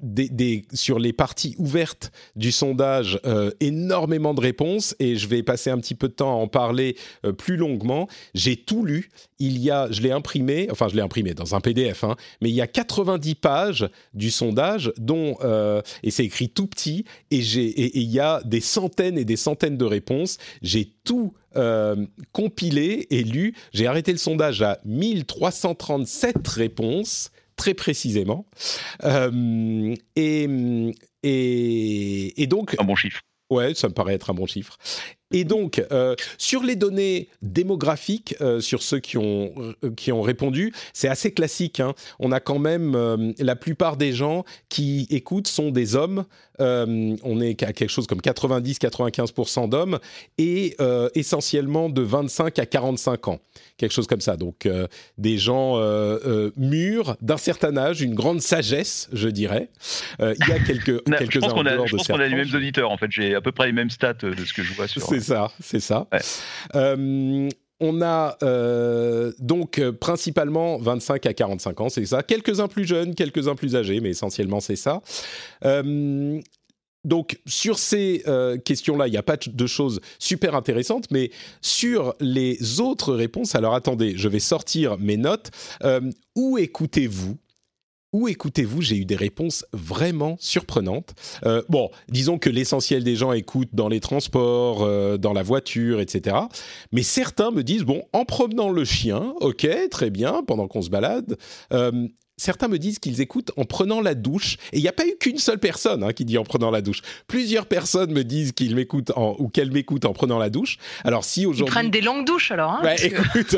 des, sur les parties ouvertes du sondage énormément de réponses et je vais passer un petit peu de temps à en parler plus longuement. J'ai tout lu. Il y a, je l'ai imprimé, enfin je l'ai imprimé dans un PDF, hein, mais il y a 90 pages du sondage, dont euh, et c'est écrit tout petit, et il y a des centaines et des centaines de réponses. J'ai tout euh, compilé et lu. J'ai arrêté le sondage à 1337 réponses très précisément. Euh, et, et, et, donc... Un bon chiffre. Ouais, ça me paraît être un bon chiffre. Et donc, euh, sur les données démographiques, euh, sur ceux qui ont, euh, qui ont répondu, c'est assez classique. Hein. On a quand même la plupart des gens qui écoutent sont des hommes. on est à quelque chose comme 90-95% d'hommes et essentiellement de 25 à 45 ans, quelque chose comme ça. Donc, des gens mûrs, d'un certain âge, une grande sagesse, je dirais. il y a quelques, quelques je pense qu'on a, je pense qu'on a les mêmes auditeurs. En fait, j'ai à peu près les mêmes stats de ce que je vois sur. C'est ça, c'est ça. Euh, on a euh, donc euh, principalement 25 à 45 ans, c'est ça. Quelques-uns plus jeunes, quelques-uns plus âgés, mais essentiellement c'est ça. donc sur ces questions-là, il n'y a pas de choses super intéressantes, mais sur les autres réponses, alors attendez, je vais sortir mes notes. où écoutez-vous où écoutez-vous? J'ai eu des réponses vraiment surprenantes. Euh, bon, disons que l'essentiel des gens écoutent dans les transports, euh, dans la voiture, etc. Mais certains me disent, bon, en promenant le chien, ok, très bien, pendant qu'on se balade. Euh, certains me disent qu'ils écoutent en prenant la douche. Et il n'y a pas eu qu'une seule personne hein, qui dit en prenant la douche. Plusieurs personnes me disent qu'ils m'écoutent ou qu'elles m'écoutent en prenant la douche. Alors si aujourd'hui... Ils prennent des longues douches alors. Hein, écoute,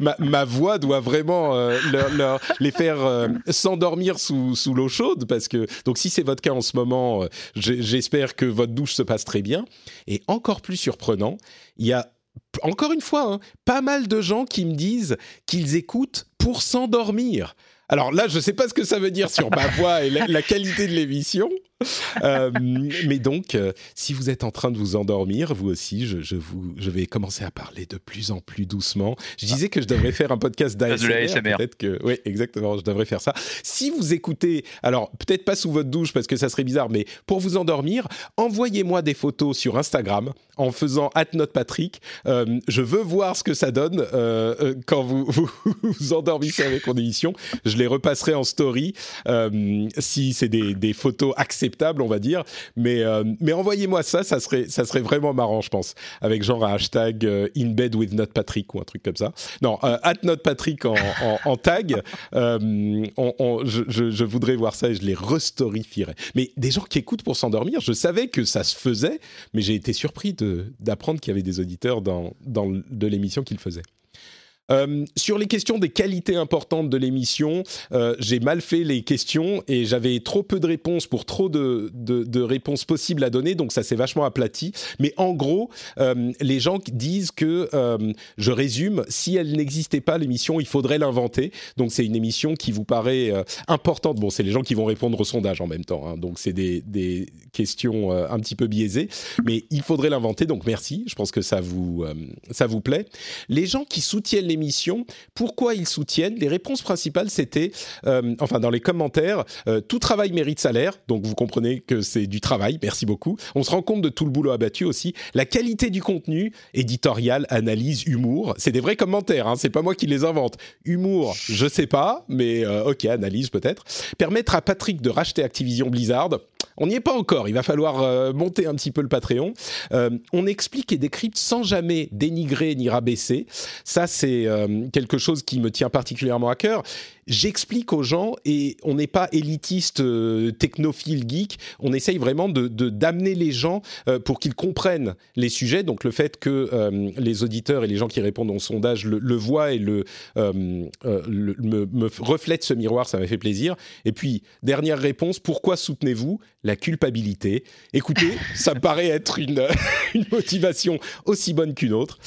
ma, voix doit vraiment euh, leur, les faire euh, s'endormir sous, sous l'eau chaude parce que donc si c'est votre cas en ce moment, euh, j'espère que votre douche se passe très bien. Et encore plus surprenant, il y a encore une fois, hein, pas mal de gens qui me disent qu'ils écoutent pour s'endormir. Alors là, je ne sais pas ce que ça veut dire sur ma voix et la, qualité de l'émission. Euh, mais donc, euh, si vous êtes en train de vous endormir, vous aussi, je, vous, je vais commencer à parler de plus en plus doucement. Je disais que je devrais faire un podcast d'ASMR. Peut-être que, oui, exactement, je devrais faire ça. Si vous écoutez, alors peut-être pas sous votre douche parce que ça serait bizarre, mais pour vous endormir, envoyez-moi des photos sur Instagram en faisant @notepatrick. Euh, je veux voir ce que ça donne quand vous, vous vous endormissez avec mon émission. Je les repasserai en story si c'est des, des photos acceptées on va dire. Mais, euh, mais envoyez-moi ça, ça serait, ça serait vraiment marrant, je pense, avec genre un hashtag euh, in bed with not Patrick ou un truc comme ça. Non, euh, at not Patrick en, tag. Je, voudrais voir ça et je les restorifierais. Mais des gens qui écoutent pour s'endormir, je savais que ça se faisait, mais j'ai été surpris d'apprendre qu'il y avait des auditeurs dans, de l'émission qu'ils faisaient. Euh, sur les questions des qualités importantes de l'émission, euh, j'ai mal fait les questions et j'avais trop peu de réponses pour trop de, réponses possibles à donner, donc ça s'est vachement aplati. Mais en gros, euh, les gens disent que, je résume, si elle n'existait pas, l'émission, il faudrait l'inventer. Donc c'est une émission qui vous paraît importante. Bon, c'est les gens qui vont répondre au sondage en même temps, hein, donc c'est des, des, questions un petit peu biaisées, mais il faudrait l'inventer. Donc merci, je pense que ça vous, ça vous plaît. Les gens qui soutiennent l'émission Pourquoi ils soutiennent Les réponses principales, c'était, euh, enfin dans les commentaires, euh, tout travail mérite salaire. Donc vous comprenez que c'est du travail. Merci beaucoup. On se rend compte de tout le boulot abattu aussi. La qualité du contenu, éditorial, analyse, humour. C'est des vrais commentaires. Hein, c'est pas moi qui les invente. Humour, je sais pas, mais euh, ok, analyse peut-être. Permettre à Patrick de racheter Activision Blizzard. On n'y est pas encore. Il va falloir monter un petit peu le Patreon. on explique et décrypte sans jamais dénigrer ni rabaisser. Ça, c'est euh, quelque chose qui me tient particulièrement à cœur j'explique aux gens et on n'est pas élitiste, euh, technophile, geek. On essaye vraiment de d'amener les gens euh, pour qu'ils comprennent les sujets. Donc le fait que euh, les auditeurs et les gens qui répondent au sondage le, voient et le, me, me reflètent ce miroir, ça m'a fait plaisir. Et puis dernière réponse, pourquoi soutenez-vous la culpabilité? Écoutez, ça me paraît être une, une motivation aussi bonne qu'une autre.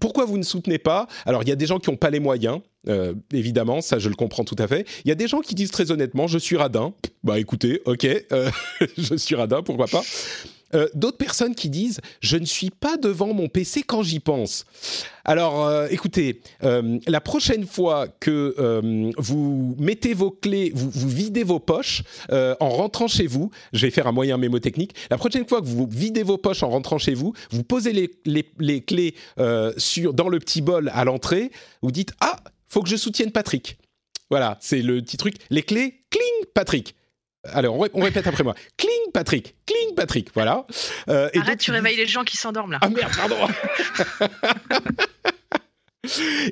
pourquoi vous ne soutenez pas? Alors il y a des gens qui n'ont pas les moyens. Euh, évidemment, ça je le comprends tout à fait. Il y a des gens qui disent très honnêtement, je suis radin. Bah écoutez, ok, euh, je suis radin, pourquoi pas. Euh, d'autres personnes qui disent je ne suis pas devant mon PC quand j'y pense. Alors écoutez, la prochaine fois que vous mettez vos clés, vous, videz vos poches en rentrant chez vous, je vais faire un moyen mémotechnique, la prochaine fois que vous videz vos poches en rentrant chez vous, vous posez les, les, les clés sur, dans le petit bol à l'entrée, vous dites ah faut que je soutienne Patrick. Voilà, c'est le petit truc. Les clés, cling, Patrick. Alors, on, répète après moi. Cling, Patrick. Cling, Patrick. Voilà. Euh, Arrête, tu réveilles les gens qui s'endorment là. Ah merde, pardon.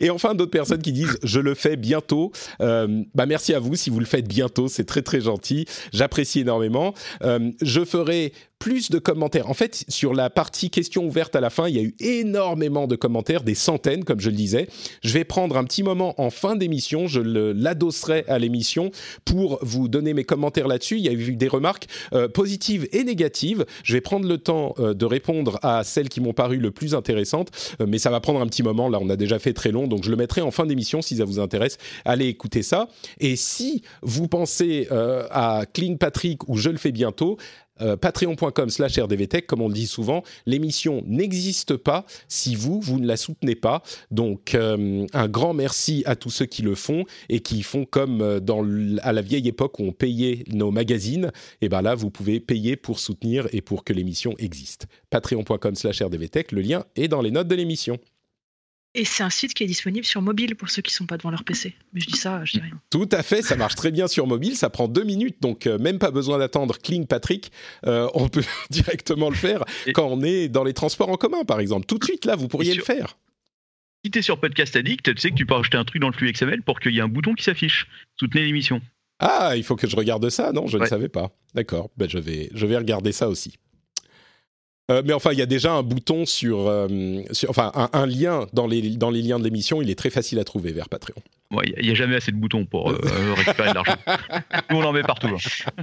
Et enfin, d'autres personnes qui disent je le fais bientôt. Euh, bah merci à vous si vous le faites bientôt, c'est très très gentil. J'apprécie énormément. Euh, je ferai plus de commentaires. En fait, sur la partie questions ouvertes à la fin, il y a eu énormément de commentaires, des centaines, comme je le disais. Je vais prendre un petit moment en fin d'émission, je l'adosserai à l'émission pour vous donner mes commentaires là-dessus. Il y a eu des remarques euh, positives et négatives. Je vais prendre le temps de répondre à celles qui m'ont paru le plus intéressantes, mais ça va prendre un petit moment. Là, on a déjà fait très long, donc je le mettrai en fin d'émission si ça vous intéresse. Allez écouter ça. Et si vous pensez à Kling Patrick ou je le fais bientôt, euh, patreon.com slash rdvtech, comme on le dit souvent, l'émission n'existe pas si vous, vous ne la soutenez pas. Donc, euh, un grand merci à tous ceux qui le font et qui font comme euh, à la vieille époque où on payait nos magazines. Et bien là, vous pouvez payer pour soutenir et pour que l'émission existe. Patreon.com slash rdvtech, le lien est dans les notes de l'émission. Et c'est un site qui est disponible sur mobile pour ceux qui ne sont pas devant leur PC. Mais je dis ça, je dis rien. Tout à fait, ça marche très bien sur mobile, ça prend deux minutes, donc euh, même pas besoin d'attendre Cling Patrick. Euh, on peut directement le faire quand on est dans les transports en commun, par exemple. Tout de suite, là, vous pourriez le faire. Si tu es sur Podcast Addict, tu sais que tu peux rajouter un truc dans le flux XML pour qu'il y ait un bouton qui s'affiche. Soutenez l'émission. Ah, il faut que je regarde ça Non, je ne savais pas. D'accord, ben, je, vais, je vais regarder ça aussi. Euh, mais enfin, il y a déjà un bouton sur, euh, enfin, un, lien dans les, dans les liens de l'émission. Il est très facile à trouver vers Patreon. Il n'y a, jamais assez de boutons pour euh, récupérer de l'argent. Nous, on en met partout. Hein.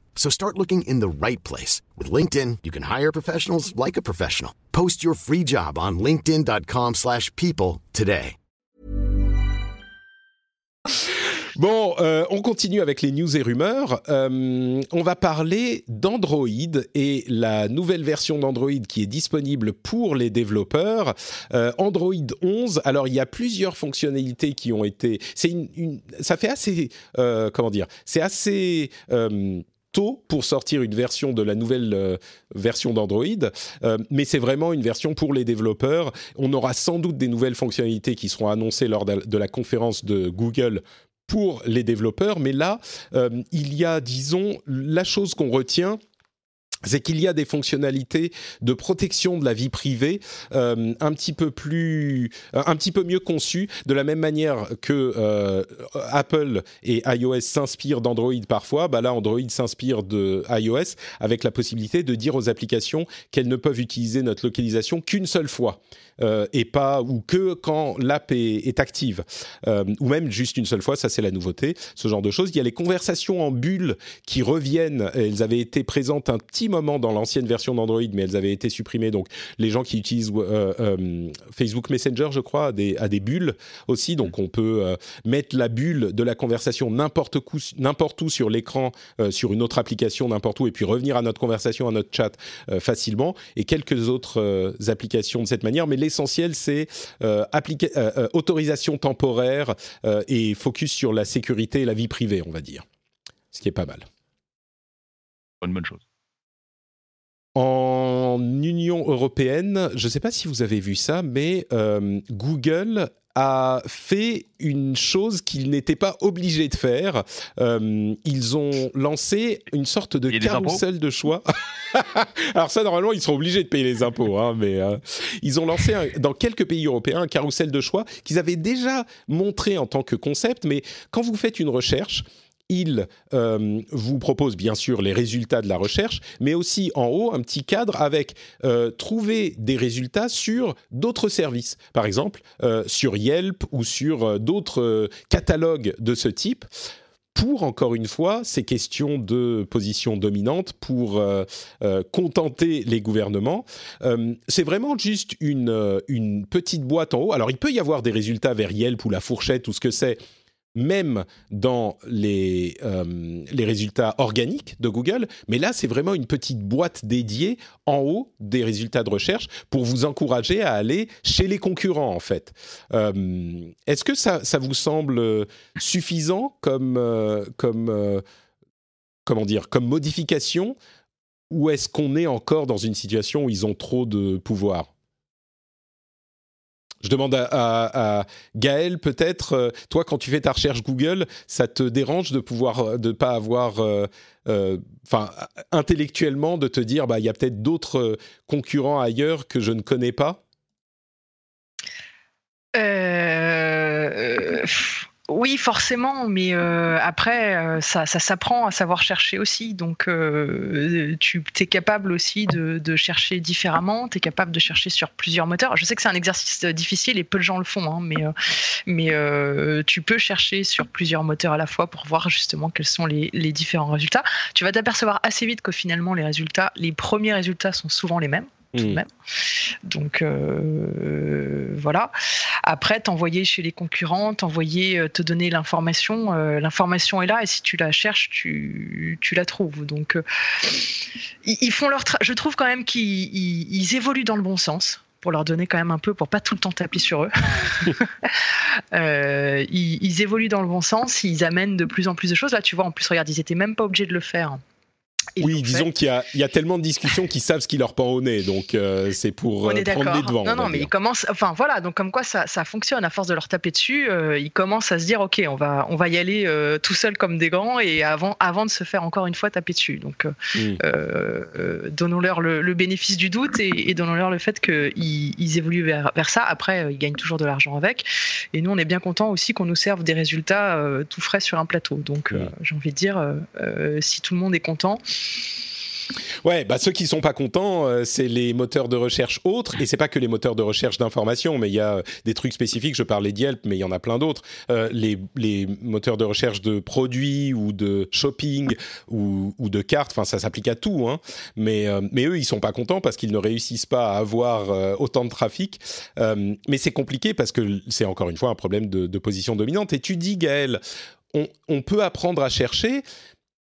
So start looking in the right place. With LinkedIn, you can hire professionals like a professional. Post your free job on linkedin.com slash people today. Bon, euh, on continue avec les news et rumeurs. Euh, on va parler d'Android et la nouvelle version d'Android qui est disponible pour les développeurs. Euh, Android 11. Alors, il y a plusieurs fonctionnalités qui ont été. C'est une, une, ça fait assez. Euh, comment dire C'est assez euh, tôt pour sortir une version de la nouvelle euh, version d'Android, euh, mais c'est vraiment une version pour les développeurs. On aura sans doute des nouvelles fonctionnalités qui seront annoncées lors de, la conférence de Google pour les développeurs, mais là, euh, il y a, disons, la chose qu'on retient c'est qu'il y a des fonctionnalités de protection de la vie privée euh, un petit peu plus, un petit peu mieux conçues, de la même manière que euh, Apple et iOS s'inspirent d'Android parfois. Bah là, Android s'inspire de iOS avec la possibilité de dire aux applications qu'elles ne peuvent utiliser notre localisation qu'une seule fois euh, et pas ou que quand l'app est, est, active euh, ou même juste une seule fois. Ça, c'est la nouveauté. Ce genre de choses. Il y a les conversations en bulle qui reviennent. Elles avaient été présentes un petit moment dans l'ancienne version d'Android, mais elles avaient été supprimées. Donc, les gens qui utilisent euh, euh, Facebook Messenger, je crois, a des, bulles aussi. Donc, on peut euh, mettre la bulle de la conversation n'importe où, sur l'écran, sur une autre application, n'importe où, et puis revenir à notre conversation, à notre chat facilement. Et quelques autres applications de cette manière. Mais l'essentiel, c'est autorisation temporaire et focus sur la sécurité et la vie privée, on va dire. Ce qui est pas mal. Bonne bonne chose. En Union européenne, je ne sais pas si vous avez vu ça, mais euh, Google a fait une chose qu'il n'était pas obligé de faire. Euh, ils ont lancé une sorte de carrousel de choix. Alors ça, normalement, ils sont obligés de payer les impôts, hein, mais euh, ils ont lancé un, dans quelques pays européens un carrousel de choix qu'ils avaient déjà montré en tant que concept, mais quand vous faites une recherche, il euh, vous propose bien sûr les résultats de la recherche, mais aussi en haut un petit cadre avec euh, trouver des résultats sur d'autres services, par exemple euh, sur Yelp ou sur d'autres catalogues de ce type pour, encore une fois, ces questions de position dominante, pour contenter les gouvernements. C'est vraiment juste une petite boîte en haut. Alors, il peut y avoir des résultats vers Yelp ou la fourchette ou ce que c'est même dans les, euh, les résultats organiques de Google, mais là, c'est vraiment une petite boîte dédiée en haut des résultats de recherche pour vous encourager à aller chez les concurrents, en fait. Euh, Est-ce que ça, ça, vous semble suffisant comme, euh, comme, comment dire, comme modification ou est-ce qu'on est encore dans une situation où ils ont trop de pouvoir? Je demande à, à, Gaël, peut-être, euh, toi, quand tu fais ta recherche Google, ça te dérange de pouvoir, de pas avoir, enfin, euh, euh, intellectuellement, de te dire, bah, il y a peut-être d'autres concurrents ailleurs que je ne connais pas? Euh, Oui, forcément, mais euh, après, euh, ça, s'apprend à savoir chercher aussi. Donc, euh, tu es capable aussi de, chercher différemment, tu es capable de chercher sur plusieurs moteurs. Je sais que c'est un exercice difficile et peu de gens le font, hein, mais, tu peux chercher sur plusieurs moteurs à la fois pour voir justement quels sont les, les différents résultats. Tu vas t'apercevoir assez vite que finalement, les résultats, les premiers résultats sont souvent les mêmes tout de hmm. même. Donc euh, voilà. Après, t'envoyer chez les concurrents, t'envoyer, euh, te donner l'information. Euh, l'information est là et si tu la cherches, tu, tu la trouves. Donc ils, font leur. Je trouve quand même qu'ils évoluent dans le bon sens pour leur donner quand même un peu, pour pas tout le temps taper sur eux. ils, ils, évoluent dans le bon sens, ils amènent de plus en plus de choses. Là, tu vois, en plus, regarde, ils étaient même pas obligés de le faire oui, disons qu'il y, a tellement de discussions qu'ils savent ce qui leur pend au nez, donc euh, c'est pour euh, prendre les devants. Non, non, mais ils commencent. Enfin voilà, donc comme quoi ça, fonctionne à force de leur taper dessus, euh, ils commencent à se dire ok, on va on va y aller tout seul comme des grands et avant avant de se faire encore une fois taper dessus. Donc hmm. donnons-leur le, bénéfice du doute et, donnons-leur le fait qu'ils ils évoluent vers, vers ça. Après, ils gagnent toujours de l'argent avec. Et nous, on est bien content aussi qu'on nous serve des résultats tout frais sur un plateau. Donc hmm. j'ai envie de dire, si tout le monde est content. Ouais, bah ceux qui sont pas contents, euh, c'est les moteurs de recherche autres, et c'est pas que les moteurs de recherche d'information, mais il y a euh, des trucs spécifiques. Je parlais d'Yelp, mais il y en a plein d'autres. Euh, les, moteurs de recherche de produits ou de shopping ou, de cartes, enfin ça s'applique à tout. Hein. Mais, eux, ils sont pas contents parce qu'ils ne réussissent pas à avoir autant de trafic. mais c'est compliqué parce que c'est encore une fois un problème de, position dominante. Et tu dis, Gaël, on peut apprendre à chercher,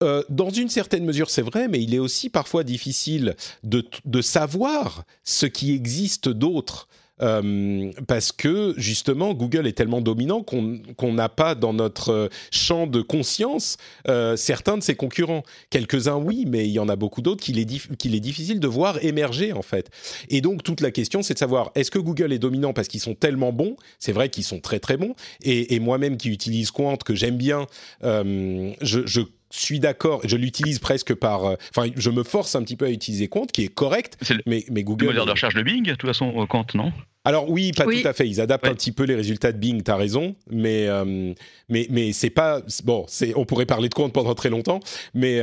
euh, dans une certaine mesure, c'est vrai, mais il est aussi parfois difficile de, savoir ce qui existe d'autre. Euh, parce que justement Google est tellement dominant qu'on n'a pas dans notre champ de conscience euh, certains de ses concurrents. Quelques-uns oui, mais il y en a beaucoup d'autres qu'il est, est, difficile de voir émerger en fait. Et donc toute la question c'est de savoir est-ce que Google est dominant parce qu'ils sont tellement bons? C'est vrai qu'ils sont très très bons. Et, moi-même qui utilise Quant que j'aime bien, je, je suis d'accord, je l'utilise presque par. Euh, enfin, je me force un petit peu à utiliser Compte, qui est correct. mais, mais Google. Le moteur de recherche de Bing, de toute façon, euh, Compte, non? Alors oui, pas tout à fait. Ils adaptent un petit peu les résultats de Bing. T'as raison, mais euh, mais mais c'est pas bon. C'est on pourrait parler de compte pendant très longtemps, mais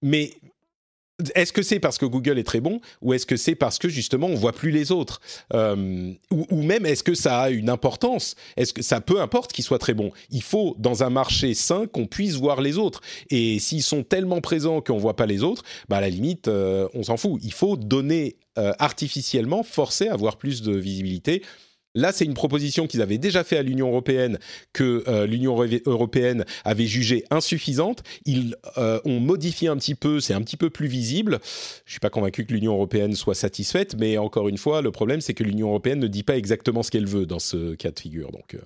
mais est-ce que c'est parce que Google est très bon ou est-ce que c'est parce que justement on voit plus les autres? Euh, ou, même est-ce que ça a une importance? Est-ce que ça peu importe qu'ils soient très bons Il faut dans un marché sain qu'on puisse voir les autres. Et s'ils sont tellement présents qu'on voit pas les autres, bah à la limite euh, on s'en fout. Il faut donner euh, artificiellement, forcer à avoir plus de visibilité Là, c'est une proposition qu'ils avaient déjà fait à l'Union européenne que euh, l'Union européenne avait jugée insuffisante. Ils euh, ont modifié un petit peu, c'est un petit peu plus visible. Je suis pas convaincu que l'Union européenne soit satisfaite, mais encore une fois, le problème c'est que l'Union européenne ne dit pas exactement ce qu'elle veut dans ce cas de figure. Donc. Euh.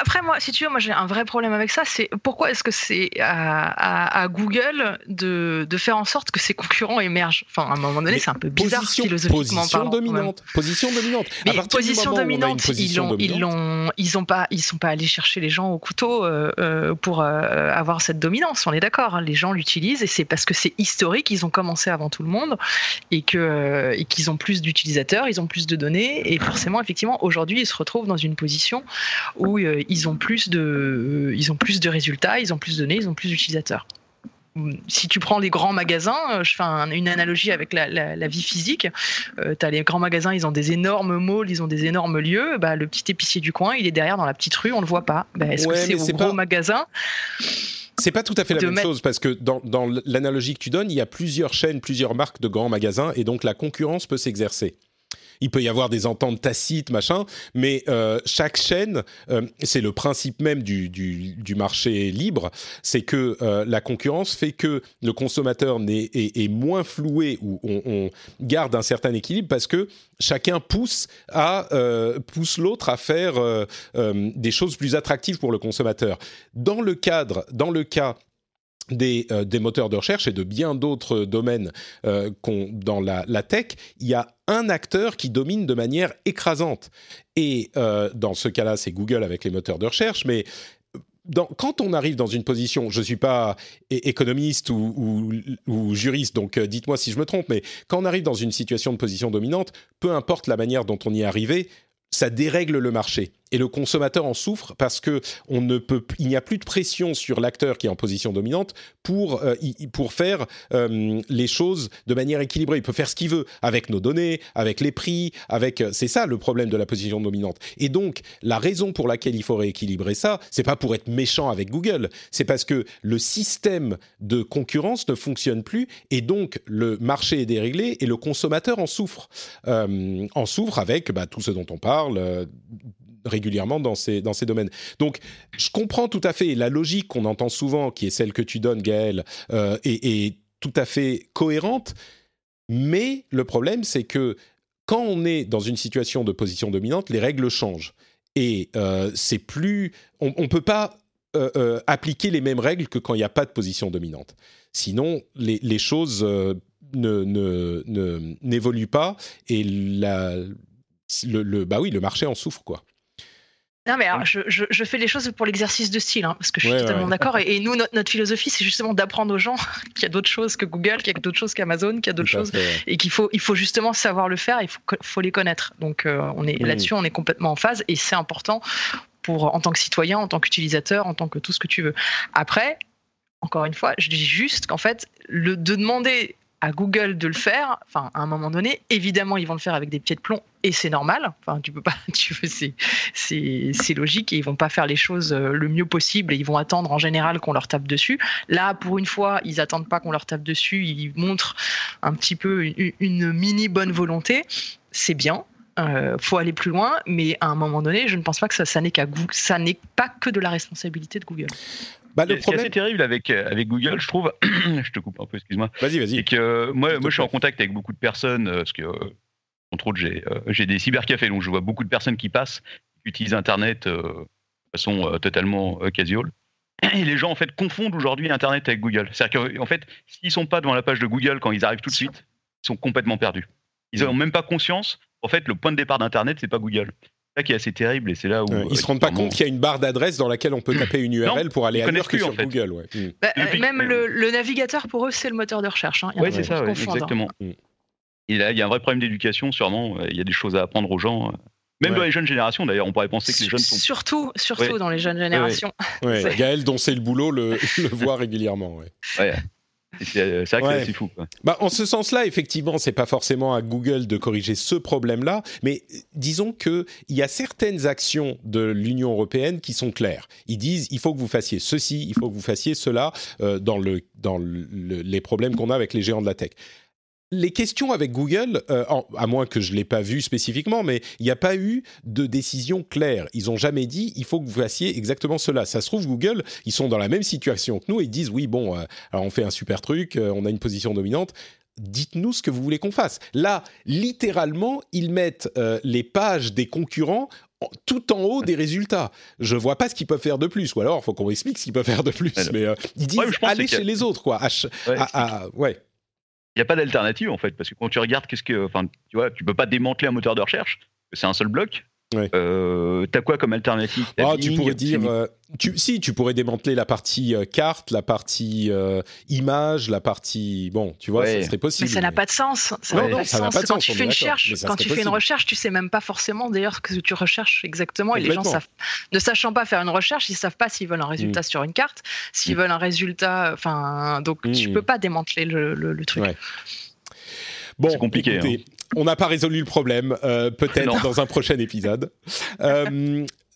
Après, moi, si tu veux, moi j'ai un vrai problème avec ça. C'est pourquoi est-ce que c'est à, Google de, de, faire en sorte que ses concurrents émergent? Enfin, à un moment donné, c'est un peu bizarre position, philosophiquement position Dominante, position dominante. Mais position dominante, ils l'ont, ils pas, ils sont pas allés chercher les gens au couteau euh, euh, pour euh, avoir cette dominance. On est d'accord. Hein. les gens l'utilisent et c'est parce que c'est historique. Ils ont commencé avant tout le monde et et qu'ils ont plus d'utilisateurs, ils ont plus de données et forcément, effectivement, aujourd'hui, ils se retrouvent dans une position où ils ont plus de, ils ont plus de résultats, ils ont plus de données, ils ont plus d'utilisateurs si tu prends les grands magasins, euh, je fais une analogie avec la, vie physique, euh, tu as les grands magasins, ils ont des énormes malls, ils ont des énormes lieux, bah, le petit épicier du coin, il est derrière dans la petite rue, on le voit pas. Bah, est-ce que c'est au gros magasin c'est pas tout à fait la même chose parce que dans, dans l'analogie que tu donnes, il y a plusieurs chaînes, plusieurs marques de grands magasins et donc la concurrence peut s'exercer il peut y avoir des ententes tacites, machin, mais euh, chaque chaîne, euh, c'est le principe même du, du, marché libre, c'est que euh, la concurrence fait que le consommateur est, moins floué ou on, garde un certain équilibre parce que chacun pousse à pousse l'autre à faire des choses plus attractives pour le consommateur. Dans le cadre, dans le cas des, des, moteurs de recherche et de bien d'autres domaines euh, dans la, la, tech, il y a un acteur qui domine de manière écrasante. Et euh, dans ce cas-là, c'est Google avec les moteurs de recherche, mais dans, quand on arrive dans une position, je ne suis pas économiste ou juriste, donc euh, dites-moi si je me trompe, mais quand on arrive dans une situation de position dominante, peu importe la manière dont on y est arrivé, ça dérègle le marché et le consommateur en souffre parce que on ne peut, il n'y a plus de pression sur l'acteur qui est en position dominante pour euh, pour faire euh, les choses de manière équilibrée. Il peut faire ce qu'il veut avec nos données, avec les prix, avec euh, c'est ça le problème de la position dominante. Et donc la raison pour laquelle il faut rééquilibrer ça, c'est pas pour être méchant avec Google, c'est parce que le système de concurrence ne fonctionne plus et donc le marché est déréglé et le consommateur en souffre, en souffre avec bah, tout ce dont on parle régulièrement dans ces, dans ces domaines. Donc, je comprends tout à fait la logique qu'on entend souvent, qui est celle que tu donnes, Gaël, euh, est, tout à fait cohérente, mais le problème, c'est que quand on est dans une situation de position dominante, les règles changent. Et euh, c'est plus... On ne peut pas euh, appliquer les mêmes règles que quand il n'y a pas de position dominante. Sinon, les, choses n'évoluent pas et le, le, bah oui, le marché en souffre, quoi. Non, mais alors, je, je, fais les choses pour l'exercice de style, hein, parce que je suis totalement d'accord. Et, nous, notre, philosophie, c'est justement d'apprendre aux gens qu'il y a d'autres choses que Google, qu'il y a d'autres choses qu'Amazon, qu'il y a d'autres choses, et qu'il faut, il faut justement savoir le faire, il faut, faut les connaître. Donc, euh, on est là-dessus, on est complètement en phase, et c'est important pour, en tant que citoyen, en tant qu'utilisateur, en tant que tout ce que tu veux. Après, encore une fois, je dis juste qu'en fait, le, de demander à Google de le faire. Enfin, à un moment donné, évidemment, ils vont le faire avec des pieds de plomb et c'est normal. Enfin, tu peux pas, tu c'est, logique et ils vont pas faire les choses euh, le mieux possible et ils vont attendre en général qu'on leur tape dessus. Là, pour une fois, ils attendent pas qu'on leur tape dessus. Ils montrent un petit peu une, mini bonne volonté. C'est bien. Euh, faut aller plus loin, mais à un moment donné, je ne pense pas que ça, ça n'est pas que de la responsabilité de Google. Bah, le problème... assez terrible avec, euh, avec Google, je trouve, je te coupe un peu, excuse-moi. Vas-y, vas-y. C'est que euh, moi, moi je suis en contact avec beaucoup de personnes, euh, parce que, entre autres, j'ai, j'ai des cybercafés, donc je vois beaucoup de personnes qui passent, qui utilisent Internet de façon totalement casual. Et les gens, en fait, confondent aujourd'hui Internet avec Google. C'est-à-dire qu'en fait, s'ils sont pas devant la page de Google quand ils arrivent tout de suite, ils sont complètement perdus. Ils n'ont même pas conscience. En fait, le point de départ d'Internet, c'est pas Google ça qui est assez terrible et c'est là où ils ils se rendent pas compte qu'il y a une barre d'adresse dans laquelle on peut taper une URL pour aller ailleurs que sur Google. Ouais. Bah, euh, même le, navigateur pour eux c'est le moteur de recherche. Hein. Oui c'est ça, exactement. Hmm. il y a un vrai problème d'éducation sûrement. Il y a des choses à apprendre aux gens. Même dans les jeunes générations, d'ailleurs, on pourrait penser que les jeunes sont. Surtout, surtout dans les jeunes générations. Gaël, dont c'est le boulot, le, le voit régulièrement. Ouais. C'est vrai que c'est fou. Bah, en ce sens-là, effectivement, c'est pas forcément à Google de corriger ce problème-là, mais disons que il y a certaines actions de l'Union européenne qui sont claires. Ils disent il faut que vous fassiez ceci, il faut que vous fassiez cela euh, dans le dans les problèmes qu'on a avec les géants de la tech les questions avec Google, euh, à moins que je ne l'ai pas vu spécifiquement, mais il n'y a pas eu de décision claire. Ils n'ont jamais dit il faut que vous fassiez exactement cela. Ça se trouve, Google, ils sont dans la même situation que nous et ils disent oui, bon, euh, alors on fait un super truc, euh, on a une position dominante. Dites-nous ce que vous voulez qu'on fasse. Là, littéralement, ils mettent les pages des concurrents tout en haut des résultats. Je vois pas ce qu'ils peuvent faire de plus, ou alors il faut qu'on explique ce qu'ils peuvent faire de plus. Mais ils disent allez chez les autres, quoi. ouais n'y a pas d'alternative en fait, parce que quand tu regardes, qu'est-ce que, enfin, tu vois, tu peux pas démanteler un moteur de recherche, c'est un seul bloc. Ouais. Euh, T'as quoi comme alternative ah, Tu pourrais dire, euh, tu, si tu pourrais démanteler la partie euh, carte, la partie euh, image, la partie bon, tu vois, ça serait possible. Mais ça n'a pas de sens. Ça n'a pas, sens. Quand tu fais une recherche, quand tu fais une recherche, tu sais même pas forcément d'ailleurs que tu recherches exactement. Et les gens savent, ne sachant pas faire une recherche, ils savent pas s'ils veulent un résultat mm. sur une carte, s'ils mm. veulent un résultat. Enfin, donc tu mm. peux pas démanteler le, le, truc. Bon, c'est compliqué. Écoutez, hein on n'a pas résolu le problème, euh, peut-être dans un prochain épisode.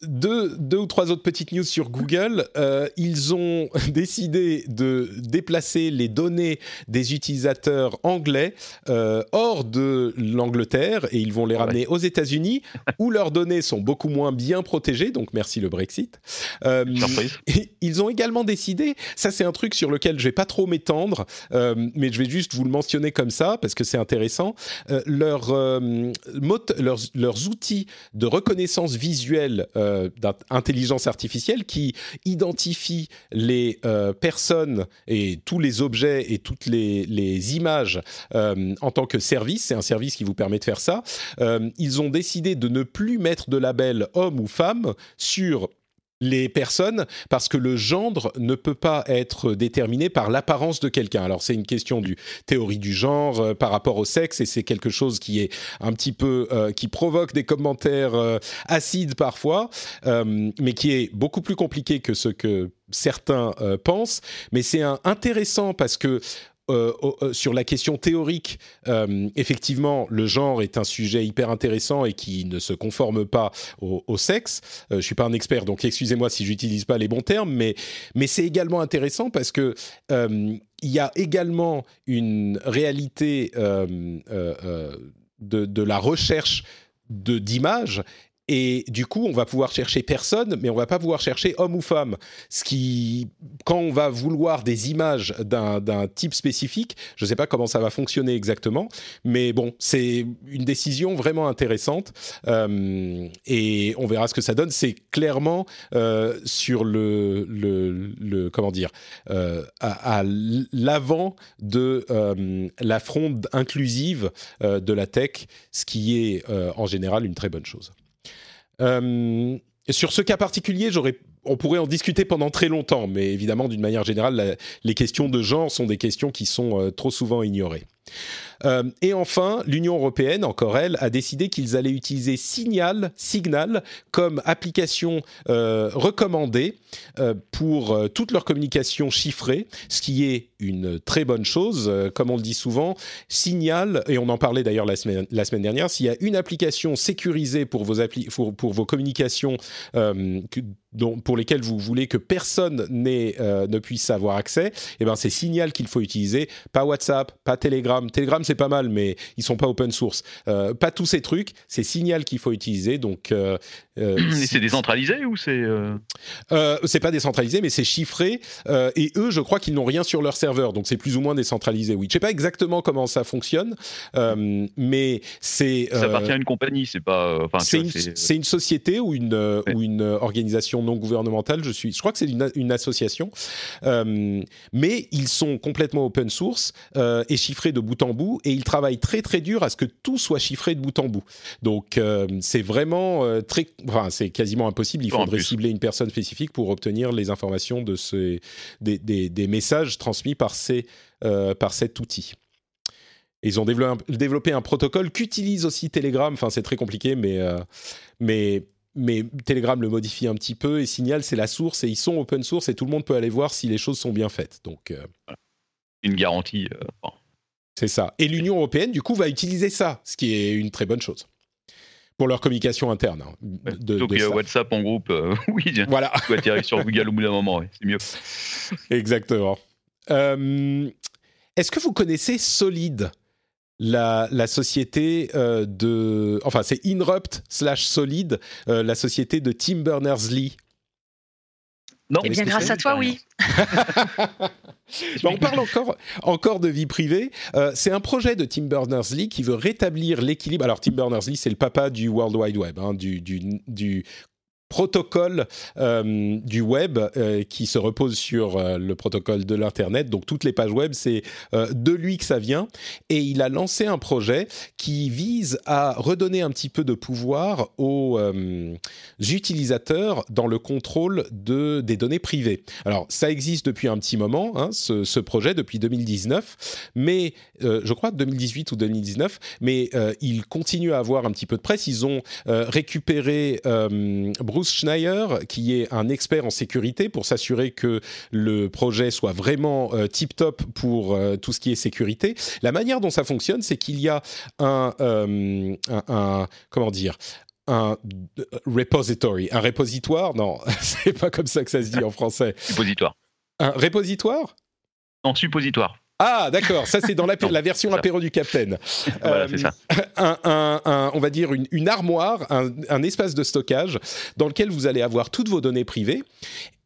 Euh, deux, deux, ou trois autres petites news sur Google. Euh, ils ont décidé de déplacer les données des utilisateurs anglais euh, hors de l'Angleterre et ils vont les ramener aux États-Unis où leurs données sont beaucoup moins bien protégées. Donc merci le Brexit. Euh, ils ont également décidé, ça c'est un truc sur lequel je vais pas trop m'étendre, euh, mais je vais juste vous le mentionner comme ça parce que c'est intéressant. Euh, leur, leurs, leurs outils de reconnaissance visuelle euh, d'intelligence artificielle qui identifie les euh, personnes et tous les objets et toutes les, images euh, en tant que service. C'est un service qui vous permet de faire ça. ils ont décidé de ne plus mettre de label homme ou femme sur les personnes parce que le gendre ne peut pas être déterminé par l'apparence de quelqu'un. Alors c'est une question du théorie du genre euh, par rapport au sexe et c'est quelque chose qui est un petit peu euh, qui provoque des commentaires euh, acides parfois, mais qui est beaucoup plus compliqué que ce que certains pensent. Mais c'est intéressant parce que euh, euh, sur la question théorique, euh, effectivement, le genre est un sujet hyper intéressant et qui ne se conforme pas au, sexe. je suis pas un expert, donc excusez-moi si j'utilise pas les bons termes, mais c'est également intéressant parce que il y a également une réalité de, de, la recherche d'images et du coup, on va pouvoir chercher personne, mais on va pas pouvoir chercher homme ou femme. Ce qui, quand on va vouloir des images d'un type spécifique, je ne sais pas comment ça va fonctionner exactement, mais bon, c'est une décision vraiment intéressante euh, et on verra ce que ça donne. C'est clairement euh, sur le, comment dire, euh, à, à l'avant de la fronde inclusive de la tech, ce qui est en général une très bonne chose. Euh, sur ce cas particulier, on pourrait en discuter pendant très longtemps, mais évidemment, d'une manière générale, les questions de genre sont des questions qui sont euh, trop souvent ignorées. Euh, et enfin, l'Union européenne, encore elle, a décidé qu'ils allaient utiliser Signal, Signal comme application euh, recommandée euh, pour toute leur communication chiffrée, ce qui est une très bonne chose. Comme on le dit souvent, Signal, et on en parlait d'ailleurs la semaine, la semaine dernière, s'il y a une application sécurisée pour vos, pour, vos communications pour lesquelles vous voulez que personne ne puisse avoir accès, eh ben c'est Signal qu'il faut utiliser, pas WhatsApp, pas Telegram. Telegram c'est pas mal, mais ils sont pas open source. Euh, pas tous ces trucs, c'est Signal qu'il faut utiliser. Donc, euh, euh c'est décentralisé ou c'est C'est pas décentralisé, mais c'est chiffré. et eux, je crois qu'ils n'ont rien sur leur serveur, donc c'est plus ou moins décentralisé. Oui, je sais pas exactement comment ça fonctionne, mais c'est. ça appartient à une compagnie, c'est pas. c'est une, une, société ou une ou une organisation non gouvernementale. Je suis, je crois que c'est une, une, association, mais ils sont complètement open source et chiffrés de bout en bout et ils travaillent très très dur à ce que tout soit chiffré de bout en bout. Donc euh, c'est vraiment euh, très, enfin c'est quasiment impossible. Il faudrait cibler une personne spécifique pour obtenir les informations de ces des, des, des messages transmis par ces euh, par cet outil. ils ont développé un, protocole qu'utilise aussi Telegram. Enfin, c'est très compliqué, mais, mais, mais Telegram le modifie un petit peu et Signal, c'est la source et ils sont open source et tout le monde peut aller voir si les choses sont bien faites. Donc, une garantie. C'est ça. Et l'Union européenne, du coup, va utiliser ça, ce qui est une très bonne chose pour leur communication interne. Hein, de, WhatsApp en groupe, euh, oui, voilà. tu vas tirer sur Google au bout d'un moment, c'est mieux. Exactement. Euh, est-ce que vous connaissez Solid la, la société euh, de... Enfin, c'est Inrupt slash Solid, la société de Tim Berners-Lee? Non, eh bien, grâce à toi, oui. on parle encore, encore de vie privée. Euh, c'est un projet de Tim Berners-Lee qui veut rétablir l'équilibre. Alors, Tim Berners-Lee, c'est le papa du World Wide Web, hein, du, du protocole euh, du web euh, qui se repose sur euh, le protocole de l'internet. Donc toutes les pages web, c'est de lui que ça vient. Et il a lancé un projet qui vise à redonner un petit peu de pouvoir aux utilisateurs dans le contrôle de des données privées. Alors ça existe depuis un petit moment, hein, ce, projet depuis 2019, mais je crois 2018 ou 2019, mais il continue à avoir un petit peu de presse. Ils ont récupéré Schneier, qui est un expert en sécurité pour s'assurer que le projet soit vraiment euh, tip-top pour euh, tout ce qui est sécurité. La manière dont ça fonctionne, c'est qu'il y a un, euh, un, comment dire, un repository, un répositoire. Non, c'est pas comme ça que ça se dit en français. Suppositoire. Un répositoire? Non, suppositoire. Ah, d'accord. Ça, c'est dans la, la version apéro du Capitaine. Voilà, c'est ça. Euh, un, on va dire une, armoire, un, espace de stockage dans lequel vous allez avoir toutes vos données privées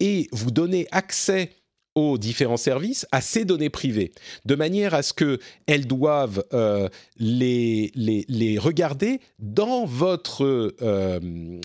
et vous donner accès aux différents services à ces données privées, de manière à ce qu'elles doivent euh, les, les, les, regarder dans votre euh,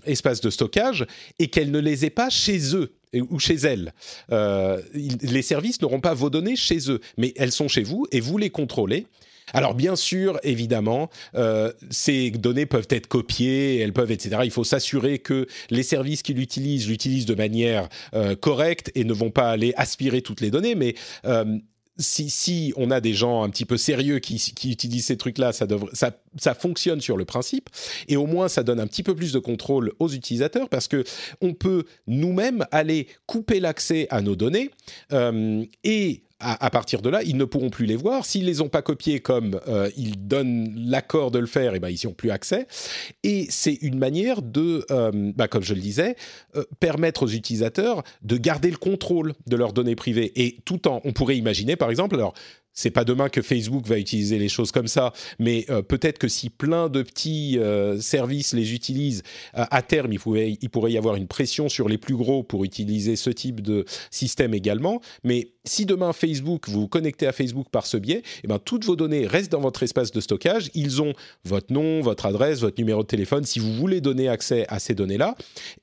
espace de stockage et qu'elles ne les aient pas chez eux ou chez elles. Euh, les services n'auront pas vos données chez eux, mais elles sont chez vous et vous les contrôlez Alors bien sûr, évidemment, euh, ces données peuvent être copiées, elles peuvent, etc. Il faut s'assurer que les services qui l'utilisent l'utilisent de manière euh, correcte et ne vont pas aller aspirer toutes les données, mais euh, si, si, on a des gens un petit peu sérieux qui, utilisent ces trucs-là, ça, ça, fonctionne sur le principe, et au moins ça donne un petit peu plus de contrôle aux utilisateurs parce que on peut nous-mêmes aller couper l'accès à nos données et à, partir de là, ils ne pourront plus les voir. S'ils les ont pas copiés comme euh, ils donnent l'accord de le faire, et eh ben ils n'y ont plus accès. Et c'est une manière de, euh, bah, comme je le disais, euh, permettre aux utilisateurs de garder le contrôle de leurs données privées. Et tout en, on pourrait imaginer, par exemple, alors c'est pas demain que Facebook va utiliser les choses comme ça, mais peut-être que si plein de petits services les utilisent, à terme, il, pouvait, il pourrait y avoir une pression sur les plus gros pour utiliser ce type de système également. Mais si demain Facebook, vous vous connectez à Facebook par ce biais, eh ben, toutes vos données restent dans votre espace de stockage. Ils ont votre nom, votre adresse, votre numéro de téléphone, si vous voulez donner accès à ces données-là.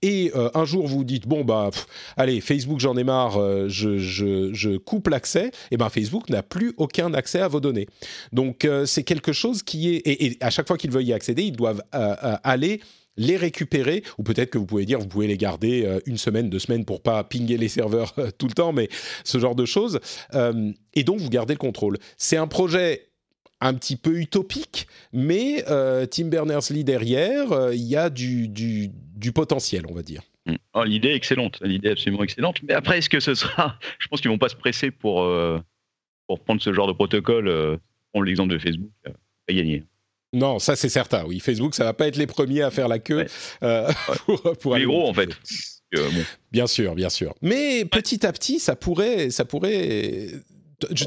Et un jour, vous dites, bon, bah, allez, Facebook, j'en ai marre, je, je, coupe l'accès, eh ben Facebook n'a plus aucun accès à vos données. Donc euh, c'est quelque chose qui est et, à chaque fois qu'ils veulent y accéder, ils doivent euh, euh, aller les récupérer, ou peut-être que vous pouvez dire, vous pouvez les garder une semaine, deux semaines pour pas pinguer les serveurs tout le temps, mais ce genre de choses. et donc, vous gardez le contrôle. C'est un projet un petit peu utopique, mais Tim Berners-Lee derrière, il y a du, du, potentiel, on va dire. Mmh. Oh, l'idée est excellente, l'idée est absolument excellente. Mais après, est-ce que ce sera Je pense qu'ils vont pas se presser pour pour prendre ce genre de protocole, euh, prendre l'exemple de Facebook, euh, à gagner. Non, ça c'est certain. Oui, Facebook, ça va pas être les premiers à faire la queue euh, pour, pour les gros en fait. Bien sûr, bien sûr. Mais petit à petit, ça pourrait, ça pourrait.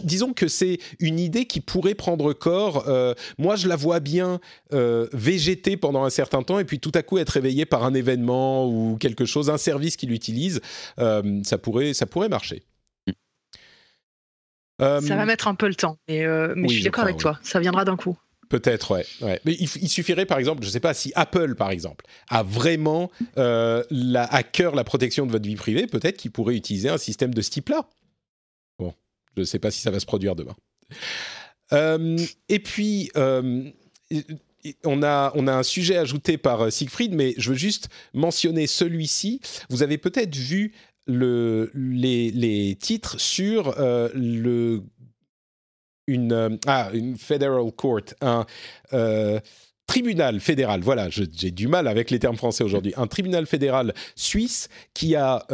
Disons que c'est une idée qui pourrait prendre corps. moi, je la vois bien végéter pendant un certain temps et puis tout à coup être réveillée par un événement ou quelque chose, un service qui l'utilise. ça pourrait, ça pourrait marcher. Ça va mettre un peu le temps, mais, euh, je suis d'accord avec toi, ça viendra d'un coup. Peut-être, ouais. Mais il, suffirait, par exemple, je ne sais pas si Apple, par exemple, a vraiment euh, la, à cœur la protection de votre vie privée, peut-être qu'il pourrait utiliser un système de ce type-là. Bon, je ne sais pas si ça va se produire demain. Euh, et puis, on a, on a un sujet ajouté par Siegfried, mais je veux juste mentionner celui-ci. Vous avez peut-être vu le, les, titres sur euh, le, une, euh, ah, une federal court, un euh, tribunal fédéral, voilà, j'ai du mal avec les termes français aujourd'hui, un tribunal fédéral suisse qui a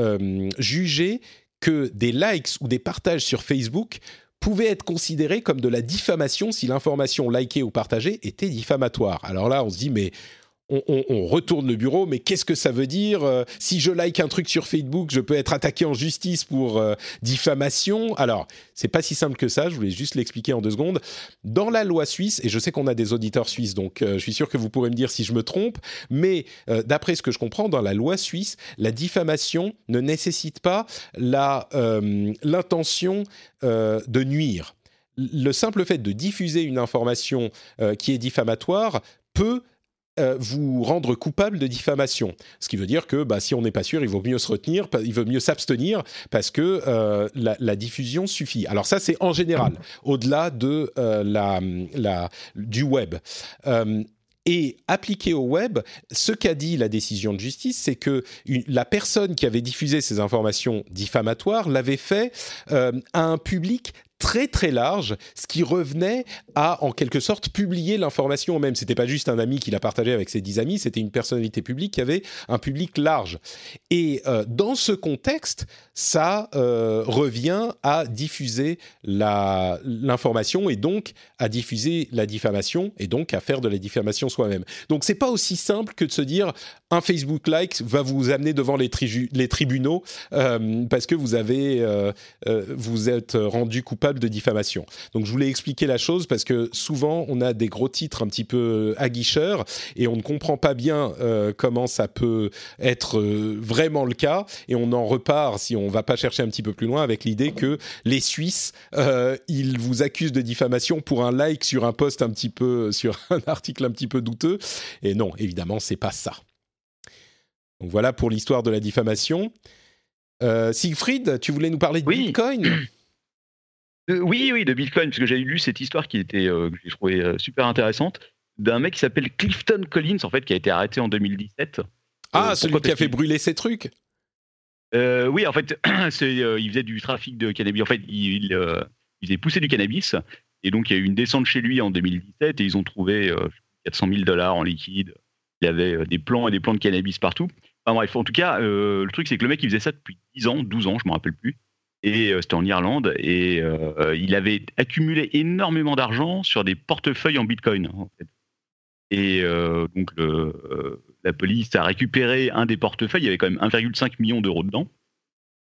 jugé que des likes ou des partages sur Facebook pouvaient être considérés comme de la diffamation si l'information likée ou partagée était diffamatoire. Alors là, on se dit, mais on, retourne le bureau, mais qu'est-ce que ça veut dire euh, Si je like un truc sur Facebook, je peux être attaqué en justice pour euh, diffamation? Alors, c'est pas si simple que ça. Je voulais juste l'expliquer en deux secondes. Dans la loi suisse, et je sais qu'on a des auditeurs suisses, donc euh, je suis sûr que vous pourrez me dire si je me trompe, mais d'après ce que je comprends, dans la loi suisse, la diffamation ne nécessite pas l'intention de nuire. Le simple fait de diffuser une information qui est diffamatoire peut euh, vous rendre coupable de diffamation. Ce qui veut dire que bah, si on n'est pas sûr, il vaut mieux se retenir, il vaut mieux s'abstenir parce que euh, la, diffusion suffit. Alors ça, c'est en général, au-delà de euh, la, la, du web. Et appliqué au web, ce qu'a dit la décision de justice, c'est que la personne qui avait diffusé ces informations diffamatoires l'avait fait à un public très très large, ce qui revenait à en quelque sorte publier l'information même. C'était pas juste un ami qui l'a partagé avec ses dix amis, c'était une personnalité publique qui avait un public large. Et euh, dans ce contexte, ça euh, revient à diffuser l'information et donc à diffuser la diffamation et donc à faire de la diffamation soi-même. Donc c'est pas aussi simple que de se dire un Facebook like va vous amener devant les, tribunaux euh, parce que vous avez vous êtes rendu coupable de diffamation. Donc je voulais expliquer la chose parce que souvent on a des gros titres un petit peu aguicheurs et on ne comprend pas bien euh, comment ça peut être euh, vraiment le cas et on en repart si on va pas chercher un petit peu plus loin avec l'idée que les Suisses euh, ils vous accusent de diffamation pour un like sur un post un petit peu sur un article un petit peu douteux et non évidemment c'est pas ça. Donc voilà pour l'histoire de la diffamation. Siegfried, tu voulais nous parler de Bitcoin? Oui, oui, de Bitcoin, parce que j'ai lu cette histoire qui était, que j'ai trouvé super intéressante, d'un mec qui s'appelle Clifton Collins, en fait, qui a été arrêté en 2017. Ah, celui qui a fait brûler ses trucs? Oui, en fait, il faisait du trafic de cannabis. En fait, il, il, faisait pousser du cannabis. Et donc, il y a eu une descente chez lui en 2017 et ils ont trouvé 400 000 dollars en liquide. Il y avait des plants et des plants de cannabis partout. Enfin bref, en tout cas, le truc, c'est que le mec, il faisait ça depuis 10 ans, 12 ans, je ne me rappelle plus et c'était en Irlande et il avait accumulé énormément d'argent sur des portefeuilles en Bitcoin. Et donc la police a récupéré un des portefeuilles, il y avait quand même 1,5 million d'euros dedans,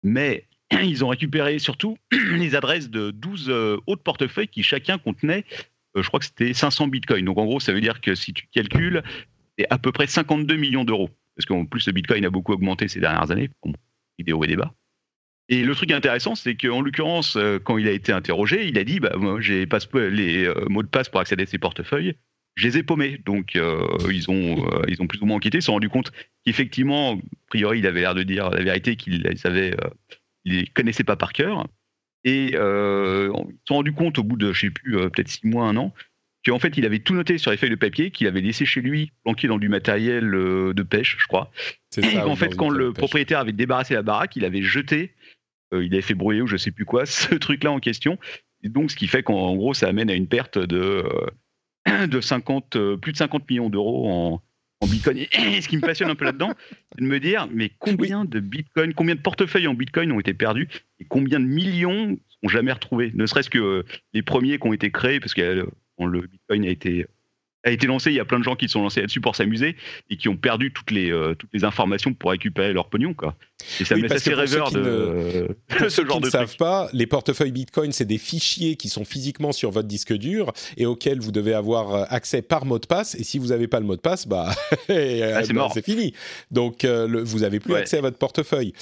mais ils ont récupéré surtout les adresses de 12 autres portefeuilles qui chacun contenait, je crois que c'était 500 bitcoins. Donc en gros, ça veut dire que si tu calcules, c'est à peu près 52 millions d'euros. Parce qu'en plus, le bitcoin a beaucoup augmenté ces dernières années. Bon, vidéo et débat. Et le truc intéressant, c'est qu'en l'occurrence, euh, quand il a été interrogé, il a dit bah, Moi, j'ai les euh, mots de passe pour accéder à ces portefeuilles, je les ai paumés. Donc, euh, ils, ont, ils ont plus ou moins enquêté, ils se sont rendus compte qu'effectivement, a priori, il avait l'air de dire la vérité, qu'il il les connaissait pas par cœur. Et ils se sont rendus compte au bout de, je sais plus, peut-être six mois, un an, qu'en fait, il avait tout noté sur les feuilles de papier, qu'il avait laissé chez lui, planqué dans du matériel de pêche, je crois. Et en fait, quand le propriétaire avait débarrassé la baraque, il avait jeté il avait fait brouiller ou je sais plus quoi, ce truc-là en question. Et donc, ce qui fait qu'en gros, ça amène à une perte de, euh, de 50, euh, plus de 50 millions d'euros en, en Bitcoin. Et ce qui me passionne un peu là-dedans, c'est de me dire, mais combien de Bitcoin, combien de portefeuilles en Bitcoin ont été perdus et combien de millions sont jamais retrouvés? Ne serait-ce que les premiers qui ont été créés, parce que le Bitcoin a été a été lancé. Il y a plein de gens qui sont lancés là-dessus pour s'amuser et qui ont perdu toutes les, euh, toutes les informations pour récupérer leur pognon. Quoi. Et ça me met assez rêveur de, ce genre qui ne savent pas, les portefeuilles Bitcoin, c'est des fichiers qui sont physiquement sur votre disque dur et auxquels vous devez avoir euh, accès par mot de passe. Et si vous n'avez pas le mot de passe, bah, ah, c'est fini. Donc, euh, vous n'avez plus accès à votre portefeuille.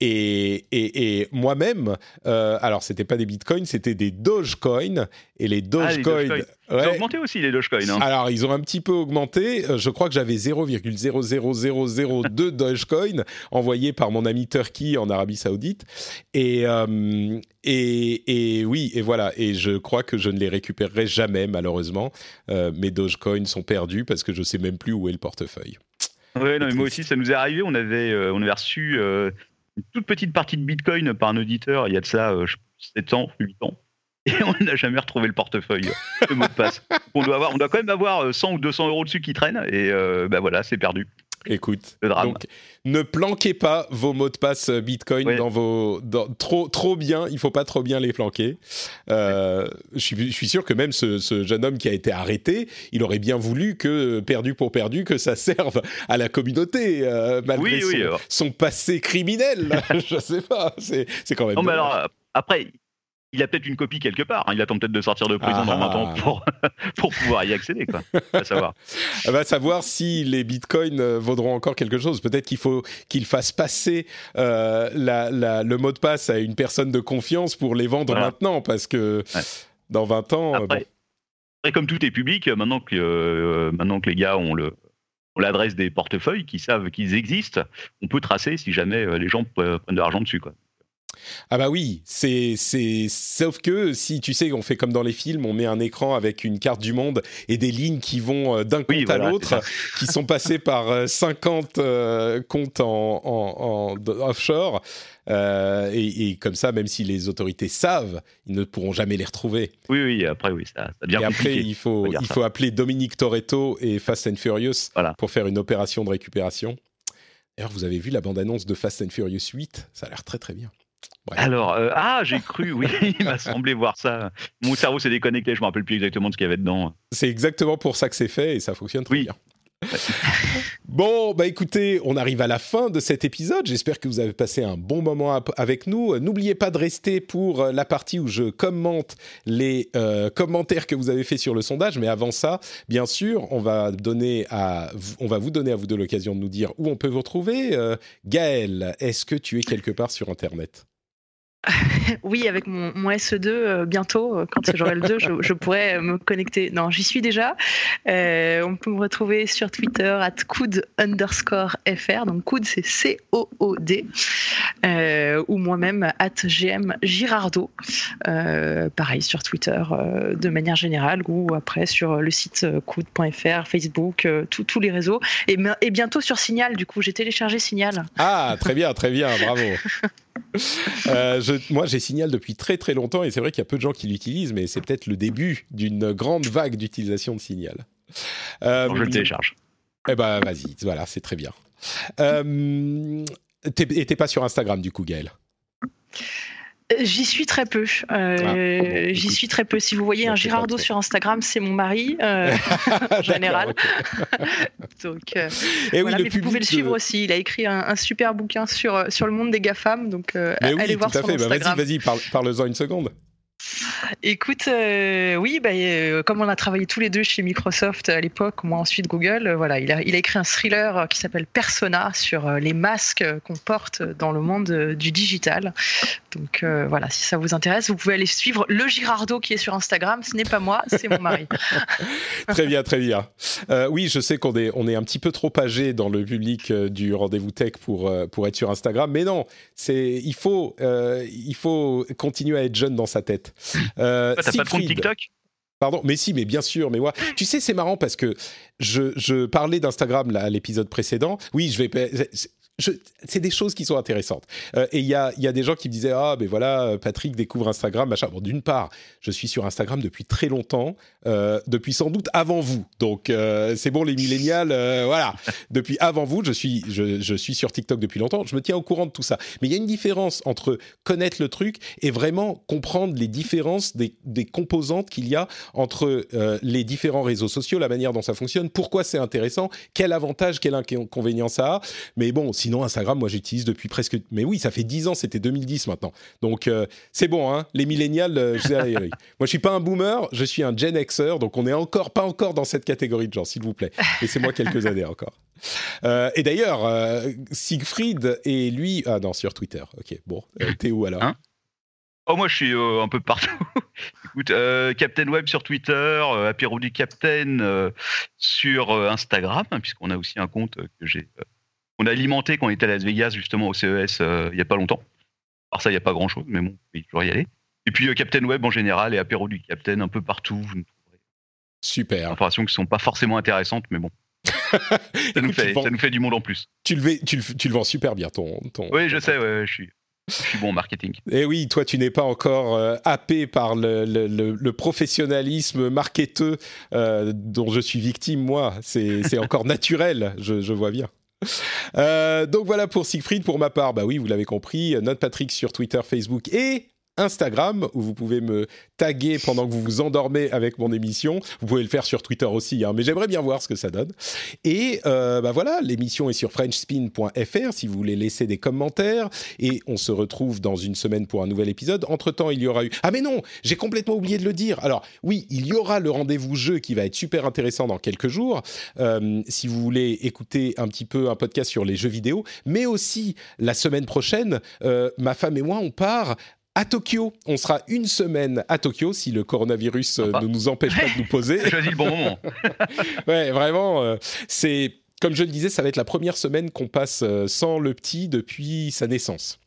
Et, et, et moi-même, euh, alors c'était pas des bitcoins, c'était des Dogecoin. Et les Dogecoin. Ah, Ils ont augmenté aussi les Dogecoin. Hein. Alors ils ont un petit peu augmenté. Euh, je crois que j'avais 0,00002 Dogecoin envoyés par mon ami Turkey en Arabie Saoudite. Et, euh, et, et, oui, et voilà. Et je crois que je ne les récupérerai jamais, malheureusement. Euh, mes Dogecoin sont perdus parce que je sais même plus où est le portefeuille. Oui, non, mais moi aussi, ça nous est arrivé. On avait, on avait reçu une toute petite partie de Bitcoin par un auditeur il y a de ça 7 euh, ans, 8 ans. Et on n'a jamais retrouvé le portefeuille, le mot de passe. On doit, avoir, on doit quand même avoir 100 euh, ou 200 euros dessus qui traînent. Et ben voilà, c'est perdu. Écoute, donc ne planquez pas vos mots de passe Bitcoin dans vos trop trop bien. Il faut pas trop bien les planquer. Euh, je, suis, je, suis, sûr que même ce, ce, jeune homme qui a été arrêté, il aurait bien voulu que perdu pour perdu que ça serve à la communauté euh, malgré son, passé criminel. je sais pas. C'est quand même. Non, mais alors, après, il a peut-être une copie quelque part. Hein. Il attend peut-être de sortir de prison dans 20 ans ah. pour, pour pouvoir y accéder. Quoi. À savoir. va savoir si les bitcoins euh, vaudront encore quelque chose. Peut-être qu'il faut qu'il fasse passer euh, la, le mot de passe à une personne de confiance pour les vendre maintenant, parce que dans 20 ans. Euh, après, comme tout est public, maintenant que, maintenant que les gars ont le, l'adresse des portefeuilles, qui savent qu'ils existent, on peut tracer si jamais les gens prennent de l'argent dessus. Quoi. Ah bah oui, c'est c'est sauf que si tu sais on fait comme dans les films, on met un écran avec une carte du monde et des lignes qui vont euh, d'un compte à l'autre, qui sont passées par 50 euh, euh, comptes en, offshore. et, comme ça, même si les autorités savent, ils ne pourront jamais les retrouver. Oui, oui. Après, oui, ça, ça devient Et après, il faut il faut appeler Dominique Toretto et Fast and Furious pour faire une opération de récupération. D'ailleurs, vous avez vu la bande-annonce de Fast and Furious 8 Ça a l'air très très bien. Alors, euh, ah, j'ai cru, oui, il m'a semblé voir ça. Mon cerveau s'est déconnecté, je me rappelle plus exactement de ce qu'il y avait dedans. C'est exactement pour ça que c'est fait et ça fonctionne très bien. Bon, bah écoutez, on arrive à la fin de cet épisode. J'espère que vous avez passé un bon moment avec nous. N'oubliez pas de rester pour euh, la partie où je commente les euh, commentaires que vous avez fait sur le sondage. Mais avant ça, bien sûr, on va donner à, on va vous donner à vous de l'occasion de nous dire où on peut vous retrouver. Gaël, est-ce que tu es quelque part sur Internet? oui, avec mon, SE2, euh, bientôt, euh, quand j'aurai le 2, je, pourrai me connecter. Non, j'y suis déjà. Euh, on peut me retrouver sur Twitter, at coud underscore fr. Donc, coud, c'est C-O-O-D. ou moi-même, at gm girardo. pareil, sur Twitter, de manière générale, ou après sur le site coud.fr, Facebook, tous les réseaux. Et, et bientôt sur Signal, du coup, j'ai téléchargé Signal. Ah, très bien, très bien, bravo. Euh, moi, j'ai Signal depuis très très longtemps et c'est vrai qu'il y a peu de gens qui l'utilisent, mais c'est peut-être le début d'une grande vague d'utilisation de Signal. Euh, je le télécharge. Eh ben, vas-y, voilà, c'est très bien. Euh, et t'es pas sur Instagram du coup, Gaël J'y suis très peu. Euh, ah, j'y suis très peu. Si vous voyez un Girardo sur Instagram, c'est mon mari euh, en général. donc, euh, Et oui, mais vous pouvez le suivre aussi. Il a écrit un, super bouquin sur sur le monde des gafam. Donc allez voir à fait. Bah, vas-y, vas-y, parle-en une seconde. Écoute, euh, oui, bah, euh, comme on a travaillé tous les deux chez Microsoft à l'époque, moi ensuite Google, euh, voilà, il a, écrit un thriller qui s'appelle Persona sur les masques qu'on porte dans le monde du digital. Donc voilà, si ça vous intéresse, vous pouvez aller suivre le Girardo qui est sur Instagram. Ce n'est pas moi, c'est mon mari. très bien, très bien. oui, je sais qu'on est, un petit peu trop âgé dans le public du rendez-vous tech pour, être sur Instagram, mais non, il faut continuer à être jeune dans sa tête. Euh, T'as pas de compte TikTok? Pardon, mais si, mais bien sûr, mais moi, tu sais, c'est marrant parce que je, je parlais d'Instagram à l'épisode précédent. Oui, je vais, c'est des choses qui sont intéressantes. Euh, et il y a, y a, des gens qui me disaient ah ben voilà Patrick découvre Instagram machin. Bon d'une part je suis sur Instagram depuis très longtemps, euh, depuis sans doute avant vous. Donc euh, c'est bon les millénials voilà depuis avant vous je suis je, je, suis sur TikTok depuis longtemps. Je me tiens au courant de tout ça. Mais il y a une différence entre connaître le truc et vraiment comprendre les différences des, des composantes qu'il y a entre les différents réseaux sociaux, la manière dont ça fonctionne, pourquoi c'est intéressant, quel avantage, quel inconvénient ça a. Mais bon si Sinon, Instagram, moi, j'utilise depuis presque. Mais oui, ça fait 10 ans, c'était 2010 maintenant. Donc, euh, c'est bon, hein, les millénials, euh, je moi, je suis pas un boomer, je suis un Gen Donc on n'est encore pas encore dans cette catégorie de gens, s'il vous plaît. Laissez-moi quelques années encore. Euh, et d'ailleurs, Siegfried et lui. Ah non, sur Twitter. Ok, bon. T'es où alors? Hein? Oh, moi, je suis un peu partout. Écoute, Captain Web sur Twitter, Apéro du Captain sur Instagram, hein, puisqu'on a aussi un compte que j'ai on a alimenté quand on était à Las Vegas, justement, au CES, euh, il n'y a pas longtemps. Alors ça, il n'y a pas grand-chose, mais bon, il faut y aller. Et puis euh, Captain Web en général et apéro du Captain un peu partout. Super. Informations qui ne sont pas forcément intéressantes, mais bon. ça, nous fait, ça nous fait du monde en plus. Tu le, vais, tu le, vends super bien, ton. ton oui, je sais, ouais, je suis. Je suis bon en marketing. Et eh oui, toi, tu n'es pas encore euh, happé par le, le, professionnalisme marketeux dont je suis victime, moi. C'est encore naturel, je, je, vois bien. Euh, donc voilà pour Siegfried. Pour ma part, bah oui, vous l'avez compris, Note Patrick sur Twitter, Facebook et Instagram où vous pouvez me taguer pendant que vous vous endormez avec mon émission. Vous pouvez le faire sur Twitter aussi, hein, mais j'aimerais bien voir ce que ça donne. Et euh, bah voilà, l'émission est sur frenchspin.fr si vous voulez laisser des commentaires. Et on se retrouve dans une semaine pour un nouvel épisode. Entre temps, il y aura eu. Ah mais non, j'ai complètement oublié de le dire. Alors oui, il y aura le rendez-vous jeu qui va être super intéressant dans quelques jours. Euh, si vous voulez écouter un petit peu un podcast sur les jeux vidéo, mais aussi la semaine prochaine, euh, ma femme et moi, on part à Tokyo. On sera une semaine à Tokyo si le coronavirus euh, ne nous empêche pas de nous poser. J'ai choisi le bon moment. ouais, vraiment, euh, c'est comme je le disais, ça va être la première semaine qu'on passe euh, sans le petit depuis sa naissance.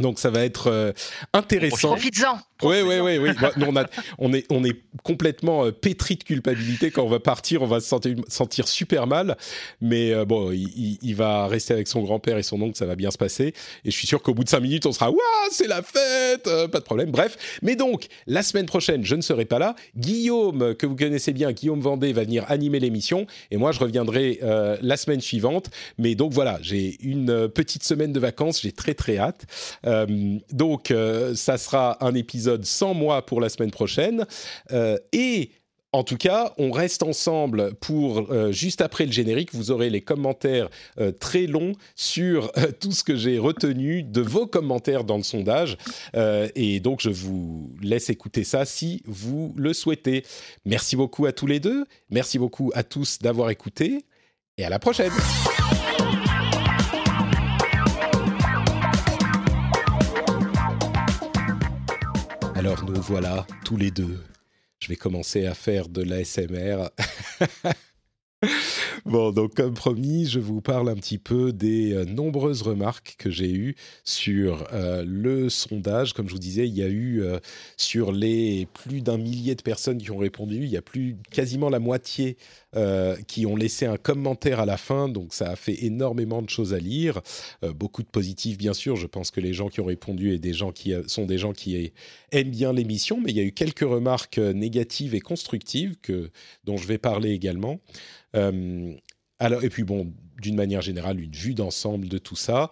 Donc ça va être euh, intéressant. Profites-en. Oui, oui, oui, oui. on, on, est, on est complètement euh, pétri de culpabilité quand on va partir. On va se sentir, sentir super mal. Mais euh, bon, il, va rester avec son grand-père et son oncle. Ça va bien se passer. Et je suis sûr qu'au bout de cinq minutes, on sera Waouh, c'est la fête Pas de problème. Bref. Mais donc, la semaine prochaine, je ne serai pas là. Guillaume, que vous connaissez bien, Guillaume Vendée, va venir animer l'émission. Et moi, je reviendrai la semaine suivante. Mais donc voilà, j'ai une petite semaine de vacances. J'ai très, très hâte. Euh, donc, euh, ça sera un épisode sans moi pour la semaine prochaine. Euh, et en tout cas, on reste ensemble pour juste après le générique. Vous aurez les commentaires très longs sur tout ce que j'ai retenu de vos commentaires dans le sondage. et donc, je vous laisse écouter ça si vous le souhaitez. Merci beaucoup à tous les deux. Merci beaucoup à tous d'avoir écouté. Et à la prochaine. Alors nous voilà tous les deux. Je vais commencer à faire de l'ASMR. Bon, donc comme promis, je vous parle un petit peu des euh, nombreuses remarques que j'ai eues sur euh, le sondage. Comme je vous disais, il y a eu euh, sur les plus d'un millier de personnes qui ont répondu, il y a plus quasiment la moitié qui ont laissé un commentaire à la fin. Donc ça a fait énormément de choses à lire, beaucoup de positifs bien sûr. Je pense que les gens qui ont répondu qui sont des gens qui aiment bien l'émission, mais il y a eu quelques remarques négatives et constructives dont je vais parler également. Euh, alors, et puis bon, d'une manière générale, une vue d'ensemble de tout ça.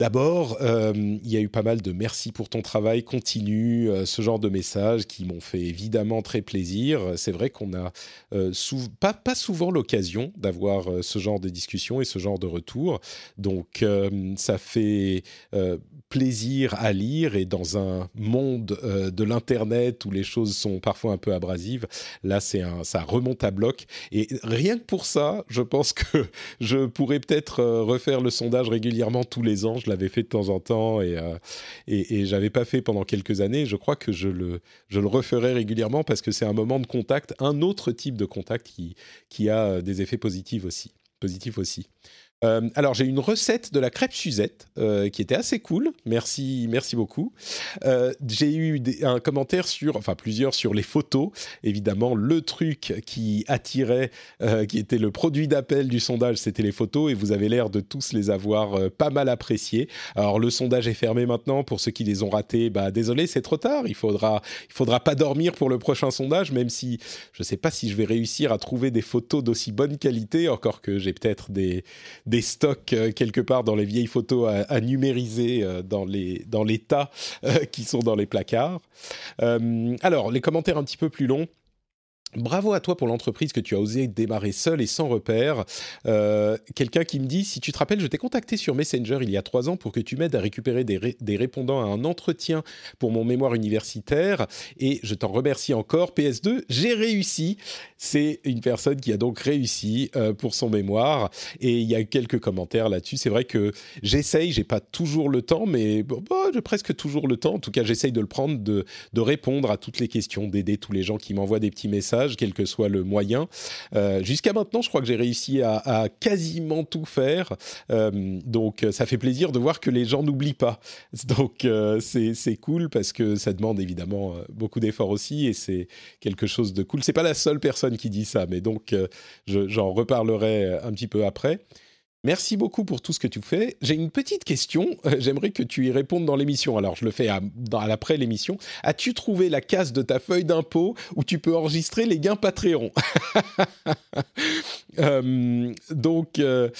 D'abord, euh, il y a eu pas mal de merci pour ton travail, continue, euh, ce genre de messages qui m'ont fait évidemment très plaisir. C'est vrai qu'on a pas, pas, souvent l'occasion d'avoir ce genre de discussion et ce genre de retour. Donc, ça fait plaisir à lire et dans un monde euh, de l'internet où les choses sont parfois un peu abrasives, là c'est un, ça remonte à bloc et rien que pour ça, je pense que je pourrais peut-être euh, refaire le sondage régulièrement tous les ans. Je l'avais fait de temps en temps et euh, et, et j'avais pas fait pendant quelques années. Je crois que je le je le referai régulièrement parce que c'est un moment de contact, un autre type de contact qui qui a des effets positifs aussi, positifs aussi. Euh, alors j'ai une recette de la crêpe Suzette euh, qui était assez cool. Merci, merci beaucoup. Euh, j'ai eu un commentaire sur, enfin plusieurs sur les photos. Évidemment, le truc qui attirait, qui était le produit d'appel du sondage, c'était les photos et vous avez l'air de tous les avoir pas mal appréciés. Alors le sondage est fermé maintenant pour ceux qui les ont ratés. Bah désolé, c'est trop tard. Il faudra, il faudra pas dormir pour le prochain sondage, même si je sais pas si je vais réussir à trouver des photos d'aussi bonne qualité. Encore que j'ai peut-être des des stocks euh, quelque part dans les vieilles photos à, numériser euh, dans les dans les tas euh, qui sont dans les placards. alors les commentaires un petit peu plus longs. Bravo à toi pour l'entreprise que tu as osé démarrer seul et sans repère. Euh, quelqu'un qui me dit, si tu te rappelles, je t'ai contacté sur Messenger il y a trois ans pour que tu m'aides à récupérer des, répondants à un entretien pour mon mémoire universitaire et je t'en remercie encore. PS2, j'ai réussi. C'est une personne qui a donc réussi euh, pour son mémoire et il y a quelques commentaires là-dessus. C'est vrai que j'essaye, j'ai pas toujours le temps, mais j'ai presque toujours le temps. En tout cas, j'essaye de le prendre, de, de répondre à toutes les questions, d'aider tous les gens qui m'envoient des petits messages quel que soit le moyen. Euh, jusqu'à maintenant, je crois que j'ai réussi à, quasiment tout faire. Euh, donc, ça fait plaisir de voir que les gens n'oublient pas. Donc, euh, c'est cool parce que ça demande évidemment beaucoup d'efforts aussi et c'est quelque chose de cool. C'est pas la seule personne qui dit ça, mais donc j'en reparlerai un petit peu après. Merci beaucoup pour tout ce que tu fais. J'ai une petite question. Euh, j'aimerais que tu y répondes dans l'émission. Alors, je le fais à, après l'émission. As-tu trouvé la case de ta feuille d'impôt où tu peux enregistrer les gains Patreon? Euh, Donc, euh,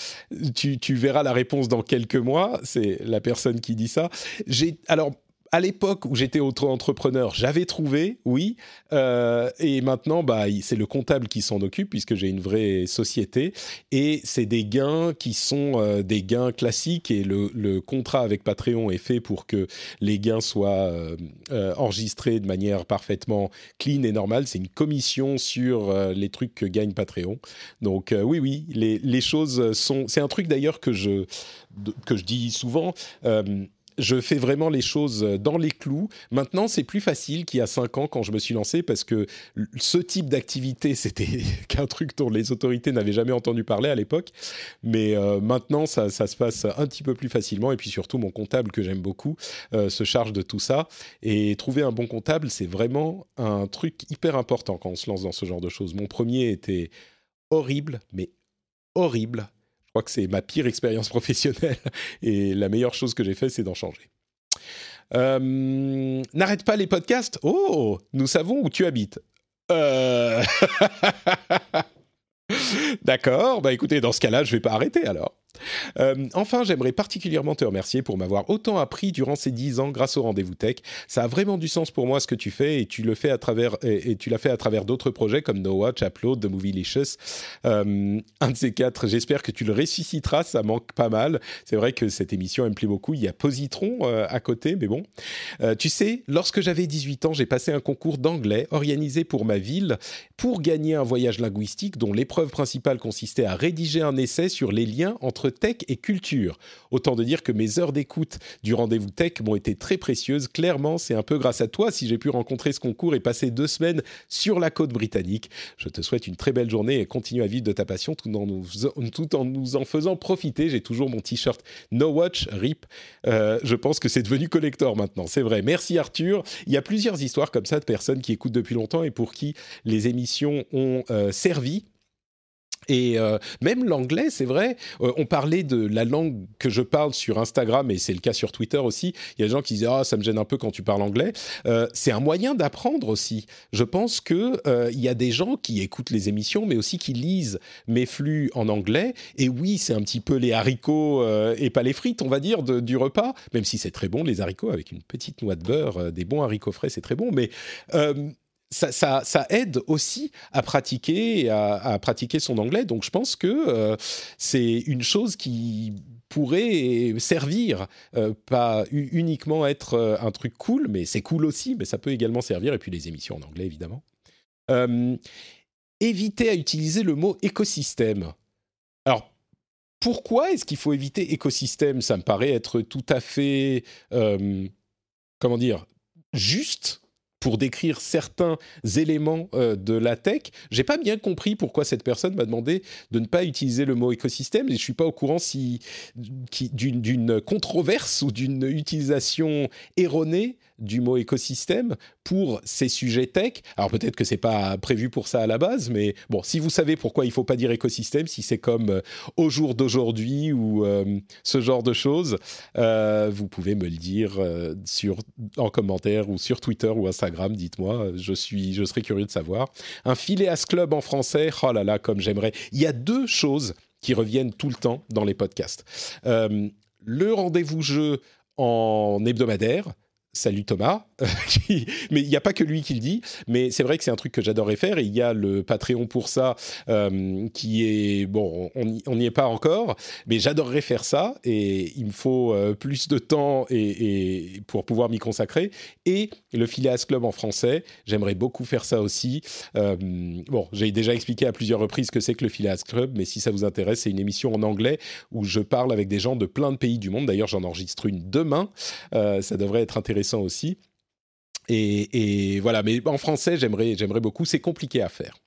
tu, verras la réponse dans quelques mois. C'est la personne qui dit ça. J'ai alors à l'époque où j'étais auto-entrepreneur, j'avais trouvé, oui, euh, et maintenant, bah, c'est le comptable qui s'en occupe puisque j'ai une vraie société, et c'est des gains qui sont euh, des gains classiques, et le, contrat avec Patreon est fait pour que les gains soient euh, enregistrés de manière parfaitement clean et normale. C'est une commission sur les trucs que gagne Patreon. Donc oui, oui, les, les choses sont. C'est un truc d'ailleurs que je que je dis souvent je fais vraiment les choses dans les clous. Maintenant, c'est plus facile qu'il y a cinq ans quand je me suis lancé parce que ce type d'activité, c'était qu'un truc dont les autorités n'avaient jamais entendu parler à l'époque. Mais euh, maintenant, ça, se passe un petit peu plus facilement. Et puis surtout, mon comptable, que j'aime beaucoup, euh, se charge de tout ça. Et trouver un bon comptable, c'est vraiment un truc hyper important quand on se lance dans ce genre de choses. Mon premier était horrible, mais horrible que c'est ma pire expérience professionnelle et la meilleure chose que j'ai fait, c'est d'en changer. Euh, n'arrête pas les podcasts. Oh, nous savons où tu habites. Euh. D'accord, bah écoutez, dans ce cas-là, je vais pas arrêter alors. Euh, enfin, j'aimerais particulièrement te remercier pour m'avoir autant appris durant ces dix ans grâce au rendez-vous tech. Ça a vraiment du sens pour moi ce que tu fais et tu le fais à travers et, tu l'as fait à travers d'autres projets comme No Watch, The Movielicious. Euh, un de ces quatre, j'espère que tu le ressusciteras. Ça manque pas mal. C'est vrai que cette émission elle me plaît beaucoup. Il y a Positron euh, à côté, mais bon. Tu sais, lorsque j'avais 18 ans, j'ai passé un concours d'anglais organisé pour ma ville pour gagner un voyage linguistique dont l'épreuve principale consistait à rédiger un essai sur les liens entre tech et culture. Autant de dire que mes heures d'écoute du rendez-vous tech m'ont été très précieuses. Clairement, c'est un peu grâce à toi si j'ai pu rencontrer ce concours et passer deux semaines sur la côte britannique. Je te souhaite une très belle journée et continue à vivre de ta passion tout en nous, tout en, nous en faisant profiter. J'ai toujours mon t-shirt No Watch RIP. Euh, je pense que c'est devenu collector maintenant, c'est vrai. Merci Arthur. Il y a plusieurs histoires comme ça de personnes qui écoutent depuis longtemps et pour qui les émissions ont euh, servi et euh, même l'anglais, c'est vrai. Euh, on parlait de la langue que je parle sur Instagram, et c'est le cas sur Twitter aussi. Il y a des gens qui disent ah ça me gêne un peu quand tu parles anglais. Euh, c'est un moyen d'apprendre aussi. Je pense que il y a des gens qui écoutent les émissions, mais aussi qui lisent mes flux en anglais. Et oui, c'est un petit peu les haricots et pas les frites, on va dire, du repas. Même si c'est très bon les haricots avec une petite noix de beurre, des bons haricots frais, c'est très bon. Mais ça, aide aussi à pratiquer, à, pratiquer son anglais. Donc je pense que euh, c'est une chose qui pourrait servir, euh, pas uniquement être euh, un truc cool, mais c'est cool aussi, mais ça peut également servir, et puis les émissions en anglais évidemment. éviter à utiliser le mot écosystème. Alors, pourquoi est-ce qu'il faut éviter écosystème? Ça me paraît être tout à fait, comment dire, juste pour décrire certains éléments euh, de la tech. J'ai pas bien compris pourquoi cette personne m'a demandé de ne pas utiliser le mot écosystème et je suis pas au courant si d'une controverse ou d'une utilisation erronée du mot écosystème pour ces sujets tech. Alors peut-être que c'est pas prévu pour ça à la base, mais bon, si vous savez pourquoi il faut pas dire écosystème, si c'est comme euh, au jour d'aujourd'hui ou euh, ce genre de choses, euh, vous pouvez me le dire sur en commentaire ou sur Twitter ou Instagram. Dites-moi, je je serais curieux de savoir. Un Phileas Club en français, oh là là, comme j'aimerais. Il y a deux choses qui reviennent tout le temps dans les podcasts. le rendez-vous jeu en hebdomadaire, Salut Thomas. mais il n'y a pas que lui qui le dit. Mais c'est vrai que c'est un truc que j'adorerais faire. Et il y a le Patreon pour ça euh, qui est. Bon, on n'y est pas encore. Mais j'adorerais faire ça. Et il me faut euh, plus de temps et, pour pouvoir m'y consacrer. Et le Phileas Club en français. J'aimerais beaucoup faire ça aussi. Euh, bon, j'ai déjà expliqué à plusieurs reprises que c'est que le Phileas Club. Mais si ça vous intéresse, c'est une émission en anglais où je parle avec des gens de plein de pays du monde. D'ailleurs, j'en enregistre une demain. ça devrait être intéressant aussi. Et, et, voilà, mais en français, j'aimerais, j'aimerais beaucoup. C'est compliqué à faire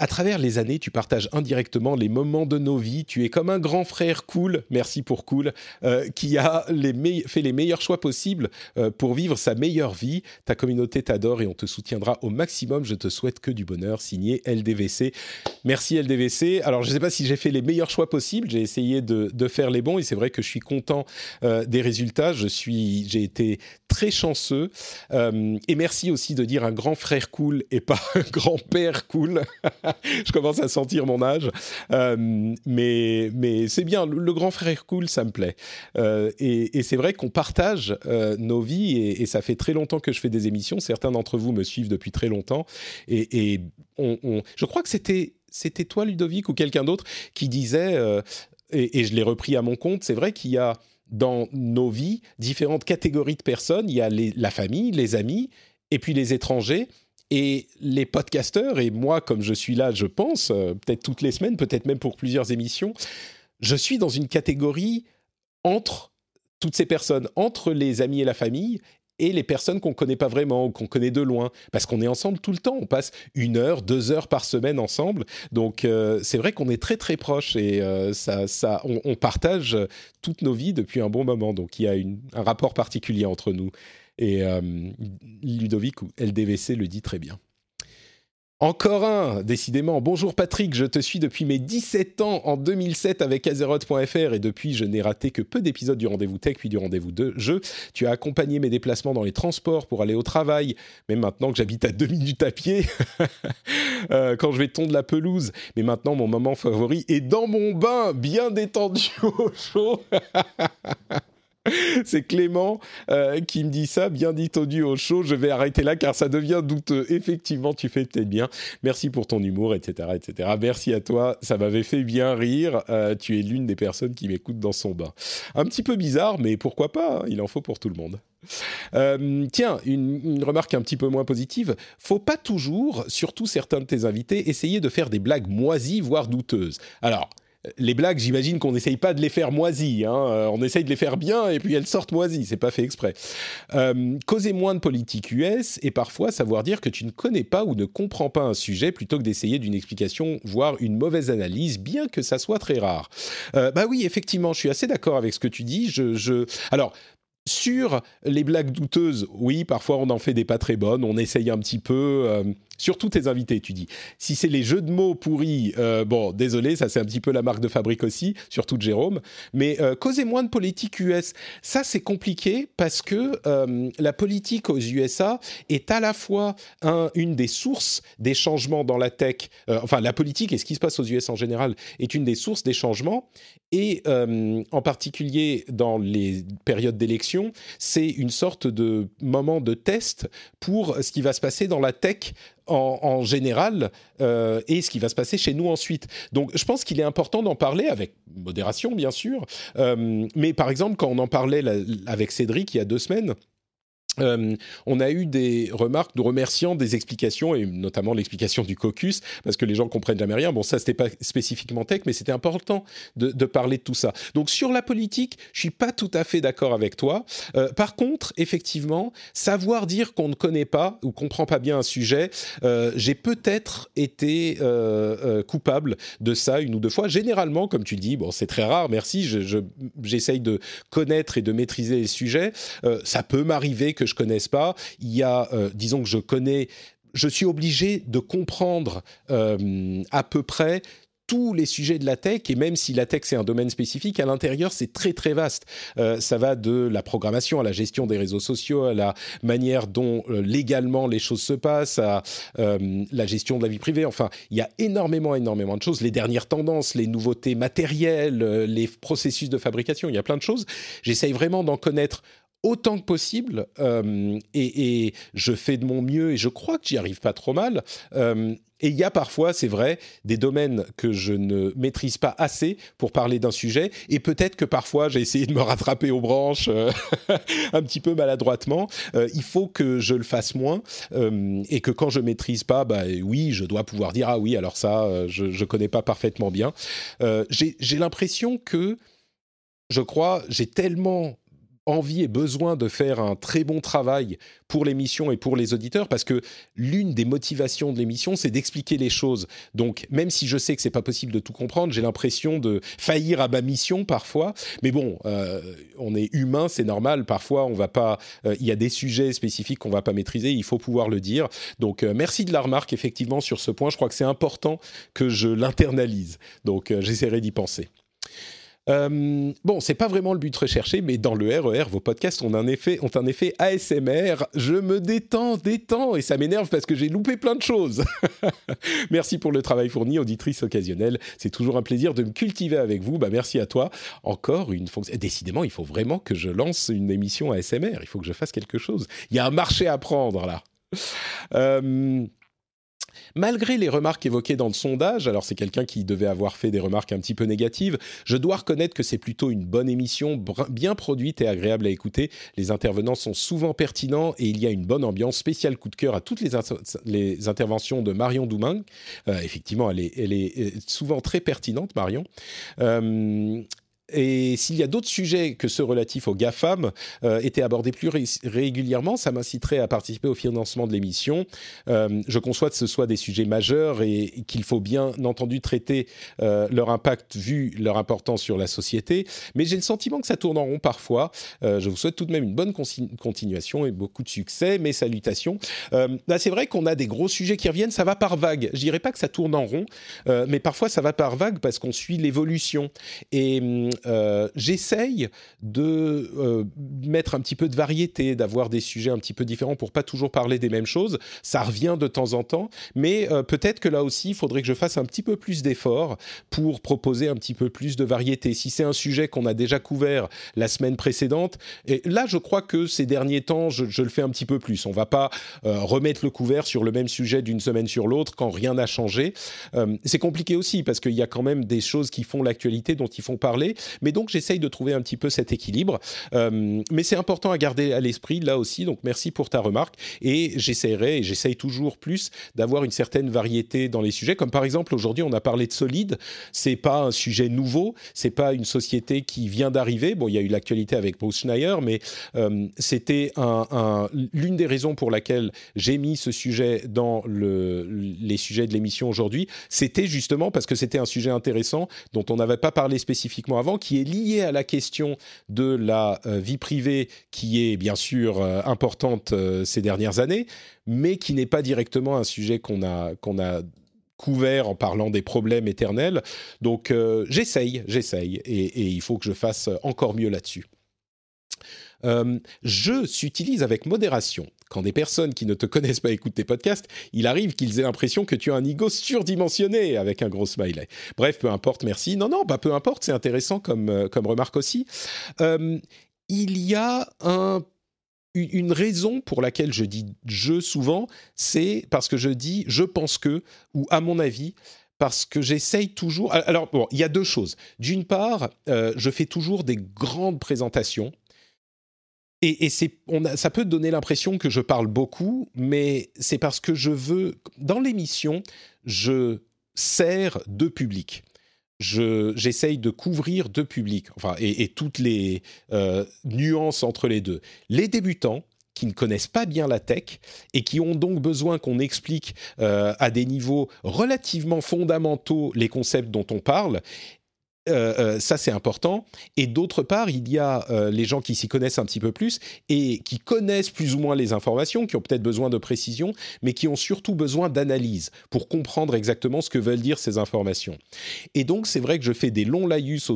à travers les années, tu partages indirectement les moments de nos vies. Tu es comme un grand frère cool, merci pour cool, euh, qui a fait les meilleurs choix possibles euh, pour vivre sa meilleure vie. Ta communauté t'adore et on te soutiendra au maximum. Je te souhaite que du bonheur. Signé LDVC. Merci LDVC. Alors, je ne sais pas si j'ai fait les meilleurs choix possibles. J'ai essayé de, faire les bons et c'est vrai que je suis content euh, des résultats. Je suis, j'ai été très chanceux. et merci aussi de dire un grand frère cool et pas un grand-père cool. je commence à sentir mon âge. Euh, mais mais c'est bien, le, grand frère cool, ça me plaît. Euh, et, c'est vrai qu'on partage euh, nos vies et, ça fait très longtemps que je fais des émissions. Certains d'entre vous me suivent depuis très longtemps. Et, on, je crois que c'était c'était toi, Ludovic, ou quelqu'un d'autre qui disait, et, je l'ai repris à mon compte, c'est vrai qu'il y a dans nos vies différentes catégories de personnes. Il y a la famille, les amis, et puis les étrangers. Et les podcasteurs, et moi, comme je suis là, je pense, euh, peut-être toutes les semaines, peut-être même pour plusieurs émissions, je suis dans une catégorie entre toutes ces personnes, entre les amis et la famille, et les personnes qu'on ne connaît pas vraiment ou qu'on connaît de loin, parce qu'on est ensemble tout le temps. On passe une heure, deux heures par semaine ensemble. Donc euh, c'est vrai qu'on est très très proches et euh, ça, on, partage toutes nos vies depuis un bon moment. Donc il y a un rapport particulier entre nous. Et euh, Ludovic ou LDVC le dit très bien. Encore un, décidément. Bonjour Patrick, je te suis depuis mes 17 ans en 2007 avec Azeroth.fr et depuis je n'ai raté que peu d'épisodes du rendez-vous tech puis du rendez-vous de jeu. Tu as accompagné mes déplacements dans les transports pour aller au travail, même maintenant que j'habite à deux minutes à pied, euh, quand je vais tondre la pelouse. Mais maintenant mon moment favori est dans mon bain, bien détendu au chaud. C'est Clément euh, qui me dit ça, bien dit au au chaud. Je vais arrêter là car ça devient douteux. Effectivement, tu fais peut-être bien. Merci pour ton humour, etc., etc. Merci à toi. Ça m'avait fait bien rire. Euh, tu es l'une des personnes qui m'écoutent dans son bain. Un petit peu bizarre, mais pourquoi pas hein, Il en faut pour tout le monde. Euh, tiens, une, une, remarque un petit peu moins positive. Faut pas toujours, surtout certains de tes invités, essayer de faire des blagues moisies, voire douteuses. Alors, les blagues, j'imagine qu'on n'essaye pas de les faire moisies. Hein. Euh, on essaye de les faire bien et puis elles sortent moisies. C'est pas fait exprès. Euh, causer moins de politique US et parfois savoir dire que tu ne connais pas ou ne comprends pas un sujet plutôt que d'essayer d'une explication, voire une mauvaise analyse, bien que ça soit très rare. Euh, bah oui, effectivement, je suis assez d'accord avec ce que tu dis. Je. Alors, sur les blagues douteuses, oui, parfois on en fait des pas très bonnes, on essaye un petit peu. Surtout tes invités, tu dis. Si c'est les jeux de mots pourris, euh, bon, désolé, ça c'est un petit peu la marque de fabrique aussi, surtout de Jérôme. Mais euh, causez moins de politique US. Ça c'est compliqué parce que euh, la politique aux USA est à la fois une des sources des changements dans la tech. enfin, la politique et ce qui se passe aux US en général est une des sources des changements. Et en particulier dans les périodes d'élection, c'est une sorte de moment de test pour ce qui va se passer dans la tech en, général euh, et ce qui va se passer chez nous ensuite. Donc je pense qu'il est important d'en parler avec modération bien sûr, euh, mais par exemple quand on en parlait avec Cédric il y a deux semaines, euh, on a eu des remarques nous remerciant des explications et notamment l'explication du caucus parce que les gens comprennent jamais rien. Bon, ça c'était pas spécifiquement tech, mais c'était important de, parler de tout ça. Donc sur la politique, je suis pas tout à fait d'accord avec toi. Euh, par contre, effectivement, savoir dire qu'on ne connaît pas ou comprend pas bien un sujet, euh, j'ai peut-être été coupable de ça une ou deux fois. Généralement, comme tu dis, bon, c'est très rare. Merci. J'essaye de connaître et de maîtriser les sujets. ça peut m'arriver je connaisse pas. Il y a, euh, disons que je connais, je suis obligé de comprendre euh, à peu près tous les sujets de la tech, et même si la tech c'est un domaine spécifique, à l'intérieur c'est très très vaste. Euh, ça va de la programmation à la gestion des réseaux sociaux, à la manière dont légalement les choses se passent, à la gestion de la vie privée. Enfin, il y a énormément énormément de choses. Les dernières tendances, les nouveautés matérielles, les processus de fabrication, il y a plein de choses. J'essaye vraiment d'en connaître autant que possible euh, et, je fais de mon mieux et je crois que j'y arrive pas trop mal. Euh, et il y a parfois, c'est vrai, des domaines que je ne maîtrise pas assez pour parler d'un sujet. Et peut-être que parfois, j'ai essayé de me rattraper aux branches euh, un petit peu maladroitement. il faut que je le fasse moins. et que quand je maîtrise pas, bah oui, je dois pouvoir dire, ah oui, alors ça, je ne connais pas parfaitement bien. j'ai l'impression que, je crois, j'ai tellement envie et besoin de faire un très bon travail pour l'émission et pour les auditeurs parce que l'une des motivations de l'émission c'est d'expliquer les choses. Donc même si je sais que c'est pas possible de tout comprendre, j'ai l'impression de faillir à ma mission parfois. Mais bon, euh, on est humain, c'est normal. Parfois, on va pas. Euh, il y a des sujets spécifiques qu'on va pas maîtriser. Il faut pouvoir le dire. Donc euh, merci de la remarque effectivement sur ce point. Je crois que c'est important que je l'internalise. Donc j'essaierai d'y penser. Euh, bon, c'est pas vraiment le but recherché, mais dans le RER, e vos podcasts ont un effet, ont un effet ASMR. Je me détends, détends, et ça m'énerve parce que j'ai loupé plein de choses. merci pour le travail fourni, auditrice occasionnelle. C'est toujours un plaisir de me cultiver avec vous. Bah, merci à toi. Encore une fonction. Décidément, il faut vraiment que je lance une émission ASMR. Il faut que je fasse quelque chose. Il y a un marché à prendre là. Euh, Malgré les remarques évoquées dans le sondage, alors c'est quelqu'un qui devait avoir fait des remarques un petit peu négatives, je dois reconnaître que c'est plutôt une bonne émission, bien produite et agréable à écouter. Les intervenants sont souvent pertinents et il y a une bonne ambiance. Spécial coup de cœur à toutes les, interventions de Marion Douming. Euh, effectivement, elle est, euh, souvent très pertinente, Marion. Euh, et s'il y a d'autres sujets que ceux relatifs aux GAFAM euh, étaient abordés plus régulièrement, ça m'inciterait à participer au financement de l'émission. Euh, je conçois que ce soit des sujets majeurs et, qu'il faut bien entendu traiter euh, leur impact vu leur importance sur la société. Mais j'ai le sentiment que ça tourne en rond parfois. je vous souhaite tout de même une bonne continuation et beaucoup de succès. Mes salutations. là, c'est vrai qu'on a des gros sujets qui reviennent. Ça va par vague. Je dirais pas que ça tourne en rond, mais parfois ça va par vague parce qu'on suit l'évolution. Et hum, euh, j'essaye de euh, mettre un petit peu de variété, d'avoir des sujets un petit peu différents pour pas toujours parler des mêmes choses. Ça revient de temps en temps, mais euh, peut-être que là aussi, il faudrait que je fasse un petit peu plus d'efforts pour proposer un petit peu plus de variété. Si c'est un sujet qu'on a déjà couvert la semaine précédente, et là, je crois que ces derniers temps, je, je le fais un petit peu plus. On va pas remettre le couvert sur le même sujet d'une semaine sur l'autre quand rien n'a changé. c'est compliqué aussi parce qu'il y a quand même des choses qui font l'actualité dont il faut parler. Mais donc j'essaye de trouver un petit peu cet équilibre. mais c'est important à garder à l'esprit là aussi. Donc merci pour ta remarque. Et j'essaierai et j'essaye toujours plus d'avoir une certaine variété dans les sujets. Comme par exemple aujourd'hui on a parlé de Solide. C'est pas un sujet nouveau. C'est pas une société qui vient d'arriver. Bon, il y a eu l'actualité avec Bruce Schneier, mais c'était un, l'une des raisons pour laquelle j'ai mis ce sujet dans le, les sujets de l'émission aujourd'hui, c'était justement parce que c'était un sujet intéressant dont on n'avait pas parlé spécifiquement avant, qui est lié à la question de la euh, vie privée, qui est bien sûr euh, importante euh, ces dernières années, mais qui n'est pas directement un sujet qu'on a, qu'on a couvert en parlant des problèmes éternels. Donc j'essaye, j'essaye, et, et il faut que je fasse encore mieux là-dessus. Euh, je s'utilise avec modération. Quand des personnes qui ne te connaissent pas écoutent tes podcasts, il arrive qu'ils aient l'impression que tu as un ego surdimensionné avec un gros smiley. Bref, peu importe, merci. Non, non, bah, peu importe, c'est intéressant comme, euh, comme remarque aussi. Euh, il y a un une raison pour laquelle je dis je souvent, c'est parce que je dis je pense que, ou à mon avis, parce que j'essaye toujours. Alors, bon, il y a deux choses. D'une part, je fais toujours des grandes présentations et, c'est, ça peut donner l'impression que je parle beaucoup, mais c'est parce que je veux, dans l'émission, je sers deux publics. j'essaye de couvrir deux publics, enfin, et, toutes les euh, nuances entre les deux. Les débutants, qui ne connaissent pas bien la tech et qui ont donc besoin qu'on explique euh, à des niveaux relativement fondamentaux les concepts dont on parle euh, euh, ça c'est important. Et d'autre part, il y a euh, les gens qui s'y connaissent un petit peu plus et qui connaissent plus ou moins les informations, qui ont peut-être besoin de précision, mais qui ont surtout besoin d'analyse pour comprendre exactement ce que veulent dire ces informations. Et donc c'est vrai que je fais des longs laïus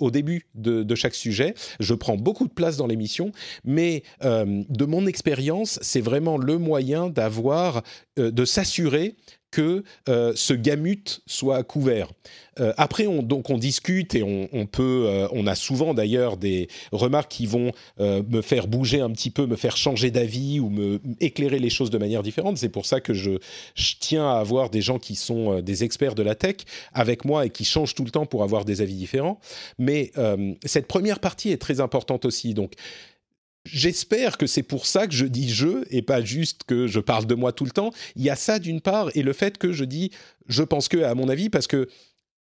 au, début de, de, chaque sujet. Je prends beaucoup de place dans l'émission, mais de mon expérience, c'est vraiment le moyen d'avoir, de s'assurer que euh, ce gamut soit couvert. Euh, après, on, donc on discute et on, peut, euh, on a souvent d'ailleurs des remarques qui vont me faire bouger un petit peu, me faire changer d'avis ou me éclairer les choses de manière différente. C'est pour ça que je, je, tiens à avoir des gens qui sont des experts de la tech avec moi et qui changent tout le temps pour avoir des avis différents. Mais cette première partie est très importante aussi. Donc J'espère que c'est pour ça que je dis je et pas juste que je parle de moi tout le temps. Il y a ça d'une part et le fait que je dis je pense que à mon avis parce que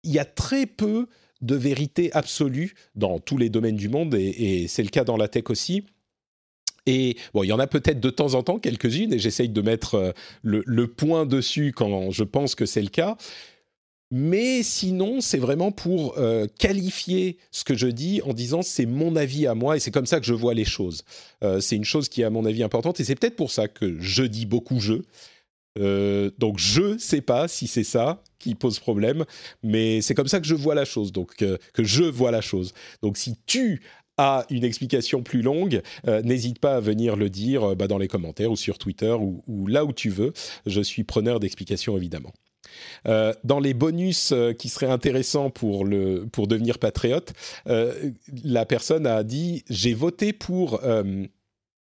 il y a très peu de vérité absolue dans tous les domaines du monde et, c'est le cas dans la tech aussi. Et bon, il y en a peut-être de temps en temps quelques-unes et j'essaye de mettre euh, le, point dessus quand je pense que c'est le cas. Mais sinon, c'est vraiment pour euh, qualifier ce que je dis en disant c'est mon avis à moi et c'est comme ça que je vois les choses. Euh, c'est une chose qui est à mon avis importante et c'est peut-être pour ça que je dis beaucoup je. Euh, donc je sais pas si c'est ça qui pose problème, mais c'est comme ça que je vois la chose, donc que je vois la chose. Donc si tu as une explication plus longue, n'hésite pas à venir le dire bah, dans les commentaires ou sur Twitter ou là où tu veux. Je suis preneur d'explications évidemment. Euh, dans les bonus euh, qui seraient intéressants pour, le, pour devenir patriote, euh, la personne a dit j'ai voté pour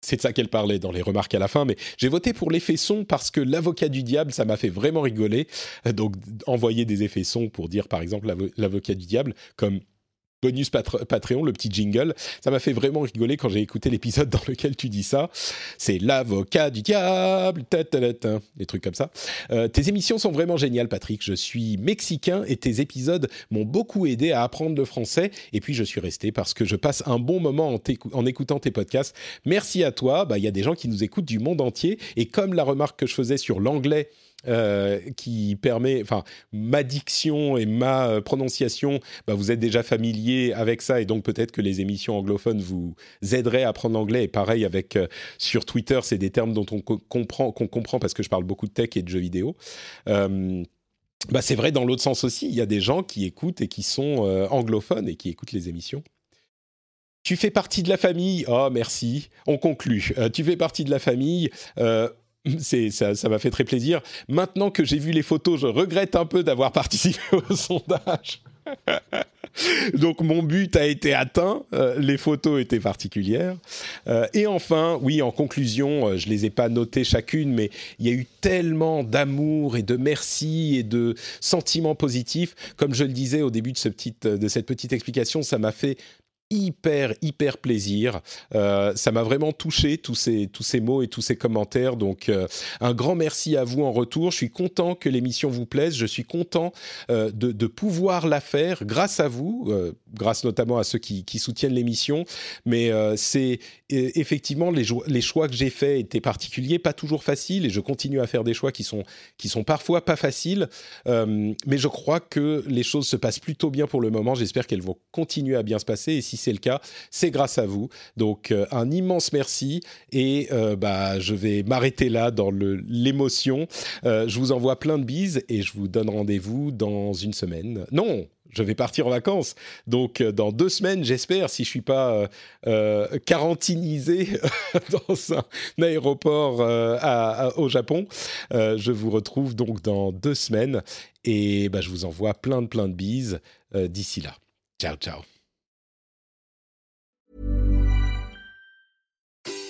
c'est de ça qu'elle parlait dans les remarques à la fin, mais j'ai voté pour l'effet son parce que l'avocat du diable, ça m'a fait vraiment rigoler. Donc, envoyer des effets son pour dire, par exemple, l'avocat du diable, comme bonus Patreon, le petit jingle. Ça m'a fait vraiment rigoler quand j'ai écouté l'épisode dans lequel tu dis ça. C'est l'avocat du diable, des trucs comme ça. Euh, tes émissions sont vraiment géniales, Patrick. Je suis mexicain et tes épisodes m'ont beaucoup aidé à apprendre le français. Et puis je suis resté parce que je passe un bon moment en, écoutant tes podcasts. Merci à toi. Bah, il y a des gens qui nous écoutent du monde entier. Et comme la remarque que je faisais sur l'anglais, euh, qui permet, enfin, ma diction et ma euh, prononciation, bah, vous êtes déjà familier avec ça et donc peut-être que les émissions anglophones vous aideraient à apprendre l'anglais. Et pareil avec euh, sur Twitter, c'est des termes dont on comprend, qu'on comprend parce que je parle beaucoup de tech et de jeux vidéo. bah, c'est vrai dans l'autre sens aussi. Il y a des gens qui écoutent et qui sont anglophones et qui écoutent les émissions. Tu fais partie de la famille. Oh, merci. On conclut. tu fais partie de la famille. Ça, ça m'a fait très plaisir. Maintenant que j'ai vu les photos, je regrette un peu d'avoir participé au sondage. Donc mon but a été atteint, euh, les photos étaient particulières. Euh, et enfin, oui, en conclusion, euh, je les ai pas notées chacune, mais il y a eu tellement d'amour et de merci et de sentiments positifs. Comme je le disais au début de, ce petit, de cette petite explication, ça m'a fait hyper hyper plaisir. Euh, ça m'a vraiment touché tous ces tous ces mots et tous ces commentaires. Donc euh, un grand merci à vous en retour. Je suis content que l'émission vous plaise. Je suis content euh, de, pouvoir la faire grâce à vous, grâce notamment à ceux qui, soutiennent l'émission. Mais c'est effectivement les, les choix que j'ai faits étaient particuliers, pas toujours faciles, et je continue à faire des choix qui sont qui sont parfois pas faciles. mais je crois que les choses se passent plutôt bien pour le moment. J'espère qu'elles vont continuer à bien se passer. Et si c'est le cas, c'est grâce à vous. Donc euh, un immense merci et euh, bah, je vais m'arrêter là dans l'émotion. Euh, je vous envoie plein de bises et je vous donne rendez-vous dans une semaine. Non, je vais partir en vacances. Donc, dans deux semaines, j'espère, si je suis pas quarantinisé dans un, aéroport au Japon, je vous retrouve donc dans deux semaines. Et bah, je vous envoie plein de plein de bises d'ici là. Ciao, ciao.